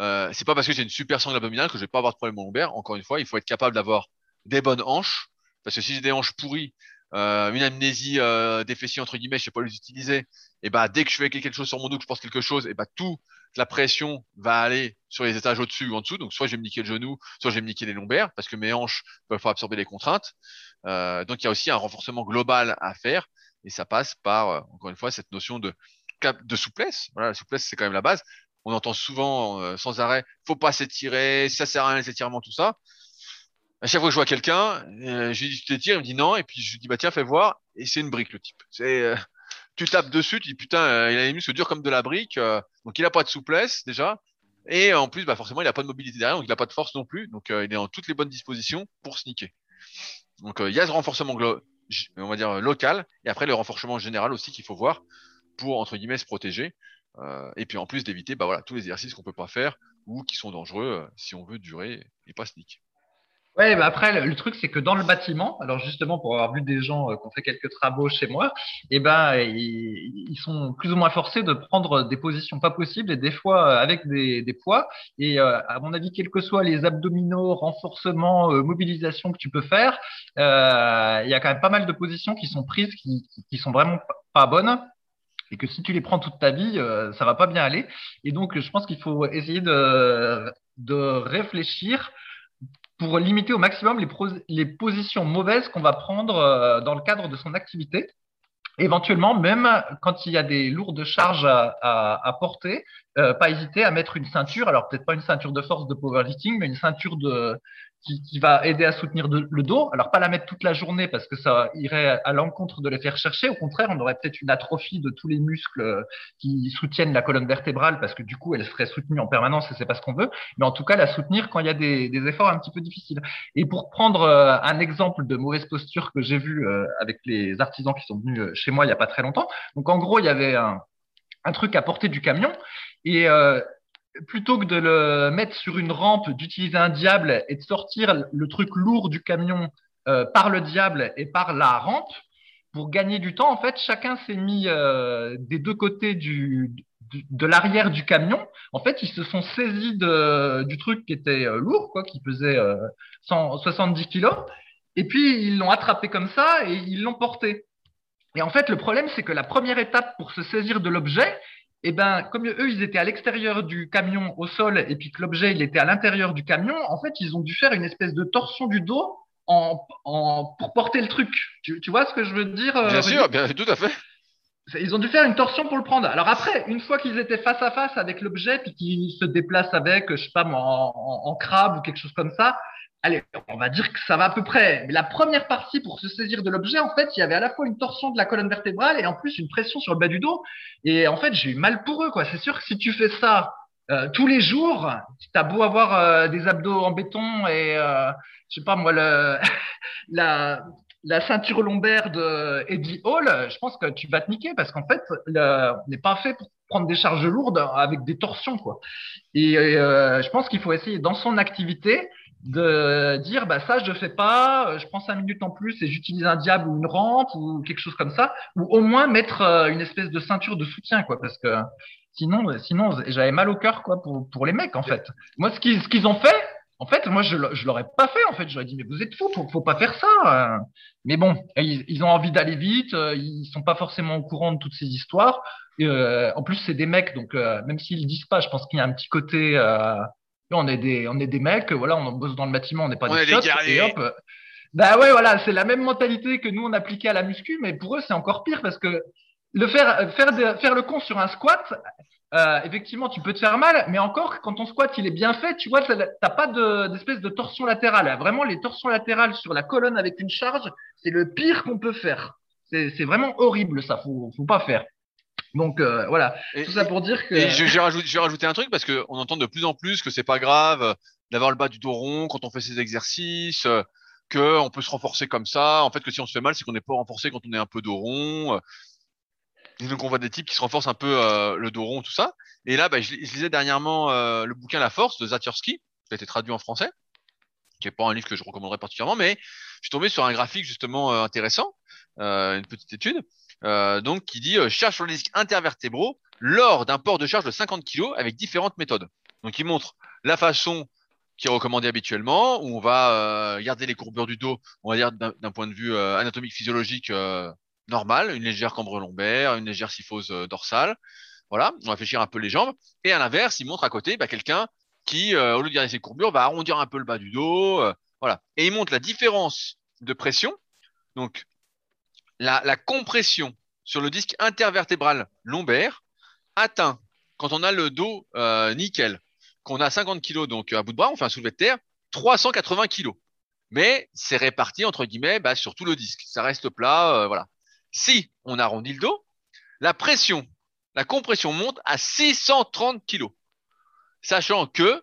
euh, c'est pas parce que j'ai une super sangle abdominale que je vais pas avoir de problème lombaire. Encore une fois, il faut être capable d'avoir des bonnes hanches, parce que si j'ai des hanches pourries, euh, une amnésie euh, des fessiers entre guillemets, je sais pas les utiliser, et bah dès que je fais quelque chose sur mon dos, que je pense quelque chose, et bah tout la pression va aller sur les étages au-dessus ou en dessous. Donc soit je vais me niquer le genou, soit je vais me niquer les lombaires parce que mes hanches peuvent absorber les contraintes. Euh, donc il y a aussi un renforcement global à faire et ça passe par euh, encore une fois cette notion de de souplesse. Voilà, la souplesse c'est quand même la base. On entend souvent euh, sans arrêt, faut pas s'étirer, ça sert à rien les étirements, tout ça à chaque fois que je vois quelqu'un, je lui dis tu t'étires, il me dit non, et puis je lui dis bah tiens fais voir, et c'est une brique le type. C'est tu tapes dessus, tu dis putain euh, il a les muscles durs comme de la brique, euh, donc il a pas de souplesse déjà, et en plus bah forcément il a pas de mobilité derrière, donc il a pas de force non plus, donc il est dans toutes les bonnes dispositions pour sneaker. Donc il y a ce renforcement on va dire local, et après le renforcement général aussi qu'il faut voir pour entre guillemets se protéger. et puis en plus d'éviter bah voilà tous les exercices qu'on peut pas faire ou qui sont dangereux si on veut durer et pas sneak. Ouais, bah après, le, truc, c'est que dans le bâtiment, alors justement, pour avoir vu des gens euh, qui ont fait quelques travaux chez moi, eh ben, ils, sont plus ou moins forcés de prendre des positions pas possibles et des fois euh, avec des, poids. Et euh, à mon avis, quels que soient les abdominaux, renforcement, mobilisation que tu peux faire, il y a quand même pas mal de positions qui sont prises, qui, qui sont vraiment pas bonnes et que si tu les prends toute ta vie, ça va pas bien aller. Et donc, je pense qu'il faut essayer de réfléchir pour limiter au maximum les, positions mauvaises qu'on va prendre euh, dans le cadre de son activité. Éventuellement, même quand il y a des lourdes charges à porter, euh, pas hésiter à mettre une ceinture. Alors peut-être pas une ceinture de force de powerlifting, mais une ceinture de, qui, qui, va aider à soutenir le dos. Alors pas la mettre toute la journée parce que ça irait à l'encontre de les faire chercher. Au contraire, on aurait peut-être une atrophie de tous les muscles euh, qui soutiennent la colonne vertébrale parce que du coup, elle serait soutenue en permanence et c'est pas ce qu'on veut. Mais en tout cas, la soutenir quand il y a des, des efforts un petit peu difficiles. Et pour prendre euh, un exemple de mauvaise posture que j'ai vu avec les artisans qui sont venus chez moi il y a pas très longtemps. Donc en gros, il y avait un, un truc à porter du camion et euh, plutôt que de le mettre sur une rampe, d'utiliser un diable et de sortir le truc lourd du camion euh, par le diable et par la rampe, pour gagner du temps, en fait, chacun s'est mis euh, des deux côtés de l'arrière du camion. En fait, ils se sont saisis du truc qui était lourd, quoi, qui pesait 170 kilos, et puis ils l'ont attrapé comme ça et ils l'ont porté. Et en fait, le problème, c'est que la première étape pour se saisir de l'objet, eh ben, comme eux, ils étaient à l'extérieur du camion au sol et puis que l'objet, il était à l'intérieur du camion, en fait, ils ont dû faire une espèce de torsion du dos en, en, pour porter le truc. Tu, tu vois ce que je veux dire euh, Bien sûr, bien, tout à fait. Ils ont dû faire une torsion pour le prendre. Alors après, une fois qu'ils étaient face à face avec l'objet, puis qu'ils se déplacent avec, je sais pas moi, en, en, en, crabe ou quelque chose comme ça, allez, on va dire que ça va à peu près. Mais la première partie pour se saisir de l'objet, en fait, il y avait à la fois une torsion de la colonne vertébrale et en plus une pression sur le bas du dos. Et en fait, j'ai eu mal pour eux, quoi. C'est sûr que si tu fais ça euh, tous les jours, tu as beau avoir euh, des abdos en béton et, euh, je sais pas moi, le, [laughs] la, la ceinture lombaire de Eddie Hall, je pense que tu vas te niquer parce qu'en fait, le, on n'est pas fait pour prendre des charges lourdes avec des torsions, quoi. Et euh, je pense qu'il faut essayer dans son activité de dire bah ça je fais pas, euh, je prends cinq minutes en plus et j'utilise un diable ou une rampe ou quelque chose comme ça, ou au moins mettre euh, une espèce de ceinture de soutien quoi, parce que sinon sinon j'avais mal au cœur quoi pour pour les mecs en fait. Moi ce qu'ils ce qu'ils ont fait, en fait moi je je l'aurais pas fait en fait, j'aurais dit mais vous êtes fous, faut, faut pas faire ça. Euh. Mais bon, ils, ils ont envie d'aller vite, ils sont pas forcément au courant de toutes ces histoires. Et, en plus c'est des mecs donc même s'ils disent pas, je pense qu'il y a un petit côté on est des, on est des mecs, voilà, on bosse dans le bâtiment, on n'est pas des shots, et hop. Bah ouais, voilà, c'est la même mentalité que nous on appliquait à la muscu, mais pour eux c'est encore pire parce que le faire, faire, faire le con sur un squat, euh, effectivement, tu peux te faire mal, mais encore quand ton squat il est bien fait, tu vois, t'as pas d'espèce de, torsion latérale. Vraiment, les torsions latérales sur la colonne avec une charge, c'est le pire qu'on peut faire. C'est vraiment horrible ça, faut, faut pas faire. Donc euh, voilà, tout ça pour dire que. Et je, vais rajouter, un truc parce qu'on entend de plus en plus que c'est pas grave d'avoir le bas du dos rond quand on fait ces exercices, que on peut se renforcer comme ça. En fait, que si on se fait mal, c'est qu'on n'est pas renforcé quand on est un peu dos rond. Et donc on voit des types qui se renforcent un peu euh, le dos rond, tout ça. Et là, bah, je, lisais dernièrement euh, le bouquin La Force de Zatiorski, qui a été traduit en français, qui n'est pas un livre que je recommanderais particulièrement, mais je suis tombé sur un graphique justement euh, intéressant, une petite étude, donc qui dit charge sur les disques intervertébraux lors d'un port de charge de 50 kg avec différentes méthodes. Donc il montre la façon qui est recommandée habituellement, où on va garder les courbures du dos, on va dire d'un point de vue anatomique physiologique normal, une légère cambre lombaire, une légère syphose euh, dorsale. Voilà, on va fléchir un peu les jambes. Et à l'inverse, il montre à côté bah, quelqu'un qui, euh, au lieu de garder ses courbures, va arrondir un peu le bas du dos. Euh, voilà. Et il montre la différence de pression. Donc, la, la compression sur le disque intervertébral lombaire atteint, quand on a le dos nickel, qu'on a 50 kg donc à bout de bras, on fait un soulevé de terre, 380 kg. Mais c'est réparti entre guillemets bah, sur tout le disque. Ça reste plat, voilà. Si on arrondit le dos, la pression, la compression monte à 630 kg. Sachant que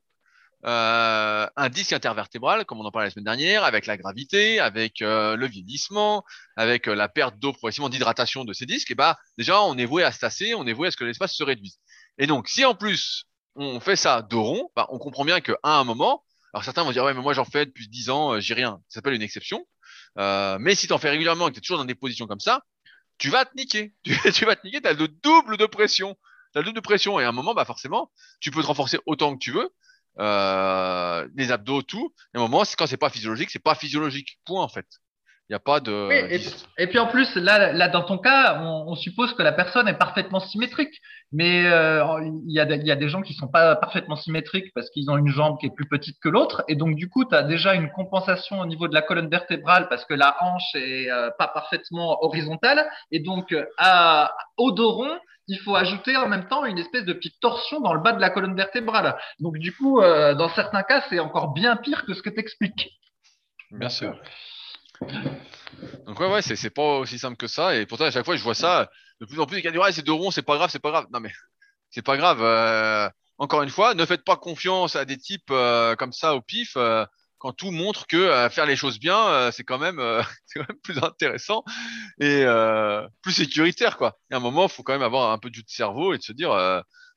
euh, un disque intervertébral, comme on en parlait la semaine dernière, avec la gravité, avec euh, le vieillissement, avec euh, la perte d'eau progressivement d'hydratation de ces disques, et bah déjà on est voué à se tasser, on est voué à ce que l'espace se réduise. Et donc si en plus on fait ça de rond, bah, on comprend bien qu'à un moment, alors certains vont dire ouais mais moi j'en fais depuis 10 ans, j'ai rien, ça s'appelle une exception. mais si tu en fais régulièrement et que tu es toujours dans des positions comme ça, tu vas te niquer. [laughs] Tu, vas te niquer, tu as le double de pression. Tu as le double de pression. Et à un moment, bah forcément, tu peux te renforcer autant que tu veux. Euh, les abdos, tout. Et à un moment, quand c'est pas physiologique, c'est pas physiologique. Point, en fait. Il n'y a pas de. et, puis en plus, là, là dans ton cas, on, suppose que la personne est parfaitement symétrique. Mais euh, il, y a, il y a des gens qui sont pas parfaitement symétriques parce qu'ils ont une jambe qui est plus petite que l'autre. Et donc, du coup, tu as déjà une compensation au niveau de la colonne vertébrale parce que la hanche est euh, pas parfaitement horizontale. Et donc, à, au dos rond, il faut ajouter en même temps une espèce de petite torsion dans le bas de la colonne vertébrale. Donc, du coup, euh, dans certains cas, c'est encore bien pire que ce que tu expliques. Bien sûr. Donc ouais, ouais, c'est pas aussi simple que ça. Et pourtant, à chaque fois, je vois ça, de plus en plus, les gars c'est deux ronds, c'est pas grave, c'est pas grave. Non mais, c'est pas grave. Euh, encore une fois, ne faites pas confiance à des types euh, comme ça au pif. Euh, quand tout montre que faire les choses bien, c'est quand [laughs] quand même plus intéressant et plus sécuritaire quoi. Et à un moment, il faut quand même avoir un peu de cerveau et de se dire,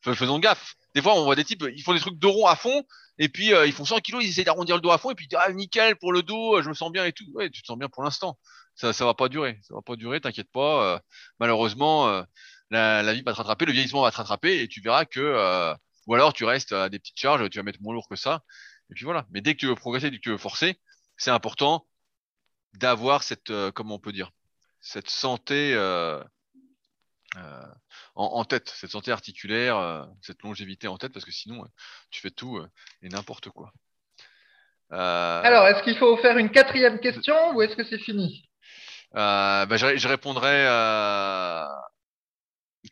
faisons gaffe. Des fois, on voit des types, ils font des trucs de rond à fond, et puis, euh, ils font 100 kilos, ils essaient d'arrondir le dos à fond, et puis, ah, nickel pour le dos, euh, je me sens bien et tout. Ouais, tu te sens bien pour l'instant. Ça, ça va pas durer. Ça va pas durer, t'inquiète pas. Euh, malheureusement, la, la, vie va te rattraper, le vieillissement va te rattraper, et tu verras que, ou alors tu restes à des petites charges, tu vas mettre moins lourd que ça. Et puis voilà. Mais dès que tu veux progresser, dès que tu veux forcer, c'est important d'avoir cette, comment on peut dire, cette santé, euh, en, tête, cette santé articulaire, euh, cette longévité en tête, parce que sinon, euh, tu fais tout et n'importe quoi. Alors, est-ce qu'il faut faire une quatrième question ou est-ce que c'est fini? Bah, je, répondrai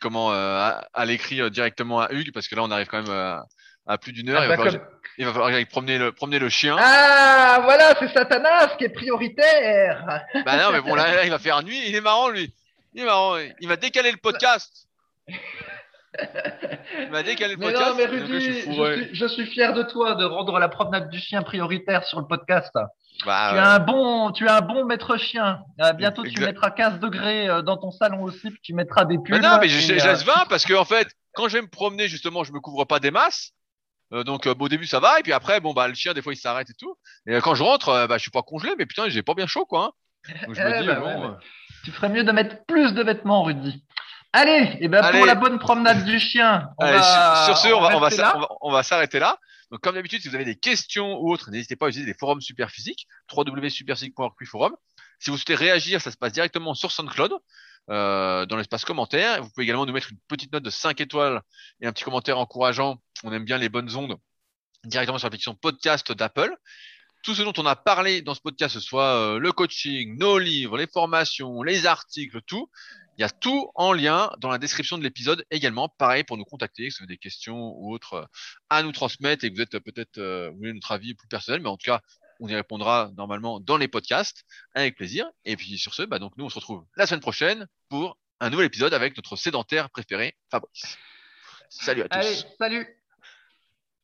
comment à, l'écrit directement à Hugues, parce que là, on arrive quand même à plus d'une heure. Ah, il, va falloir, promener le, promener le chien. Ah, voilà, c'est Satanas qui est prioritaire. bah non, mais bon, là, il va faire nuit. Il est marrant, lui. Il est marrant. Il va décaler le podcast. Il m'a décalé le podcast. Non, mais Rudy, je, suis, fier de toi de rendre la promenade du chien prioritaire sur le podcast. Bah, tu, as un bon, tu as un bon maître chien. Euh, bientôt, tu mettras 15 degrés euh, dans ton salon aussi, tu mettras des pulls. non, mais je, laisse 20 parce que, en fait, quand je vais me promener, justement, je me couvre pas des masses. Euh, donc, au début, ça va. Et puis après, bon, bah, le chien, des fois, il s'arrête et tout. Et quand je rentre, bah, je suis pas congelé, mais putain, j'ai pas bien chaud, quoi. Hein. Donc, je me [laughs] eh dis, bah, bon. Tu ferais mieux de mettre plus de vêtements, Rudy. Allez, et eh ben pour la bonne promenade du chien. On va, sur, ce, on va, on va, s'arrêter là. Donc, comme d'habitude, si vous avez des questions ou autres, n'hésitez pas à utiliser les forums Superphysique, www.superphysique.org forum. Si vous souhaitez réagir, ça se passe directement sur SoundCloud, euh, dans l'espace commentaire. Vous pouvez également nous mettre une petite note de 5 étoiles et un petit commentaire encourageant. On aime bien les bonnes ondes directement sur l'application podcast d'Apple tout ce dont on a parlé dans ce podcast, ce soit euh, le coaching, nos livres, les formations, les articles, tout, il y a tout en lien dans la description de l'épisode également. Pareil pour nous contacter, si vous avez des questions ou autres euh, à nous transmettre et que vous êtes peut-être, euh, vous voulez notre avis plus personnel, mais en tout cas, on y répondra normalement dans les podcasts avec plaisir. Et puis sur ce, bah, donc nous on se retrouve la semaine prochaine pour un nouvel épisode avec notre sédentaire préféré, Fabrice. Salut à tous. Allez, salut.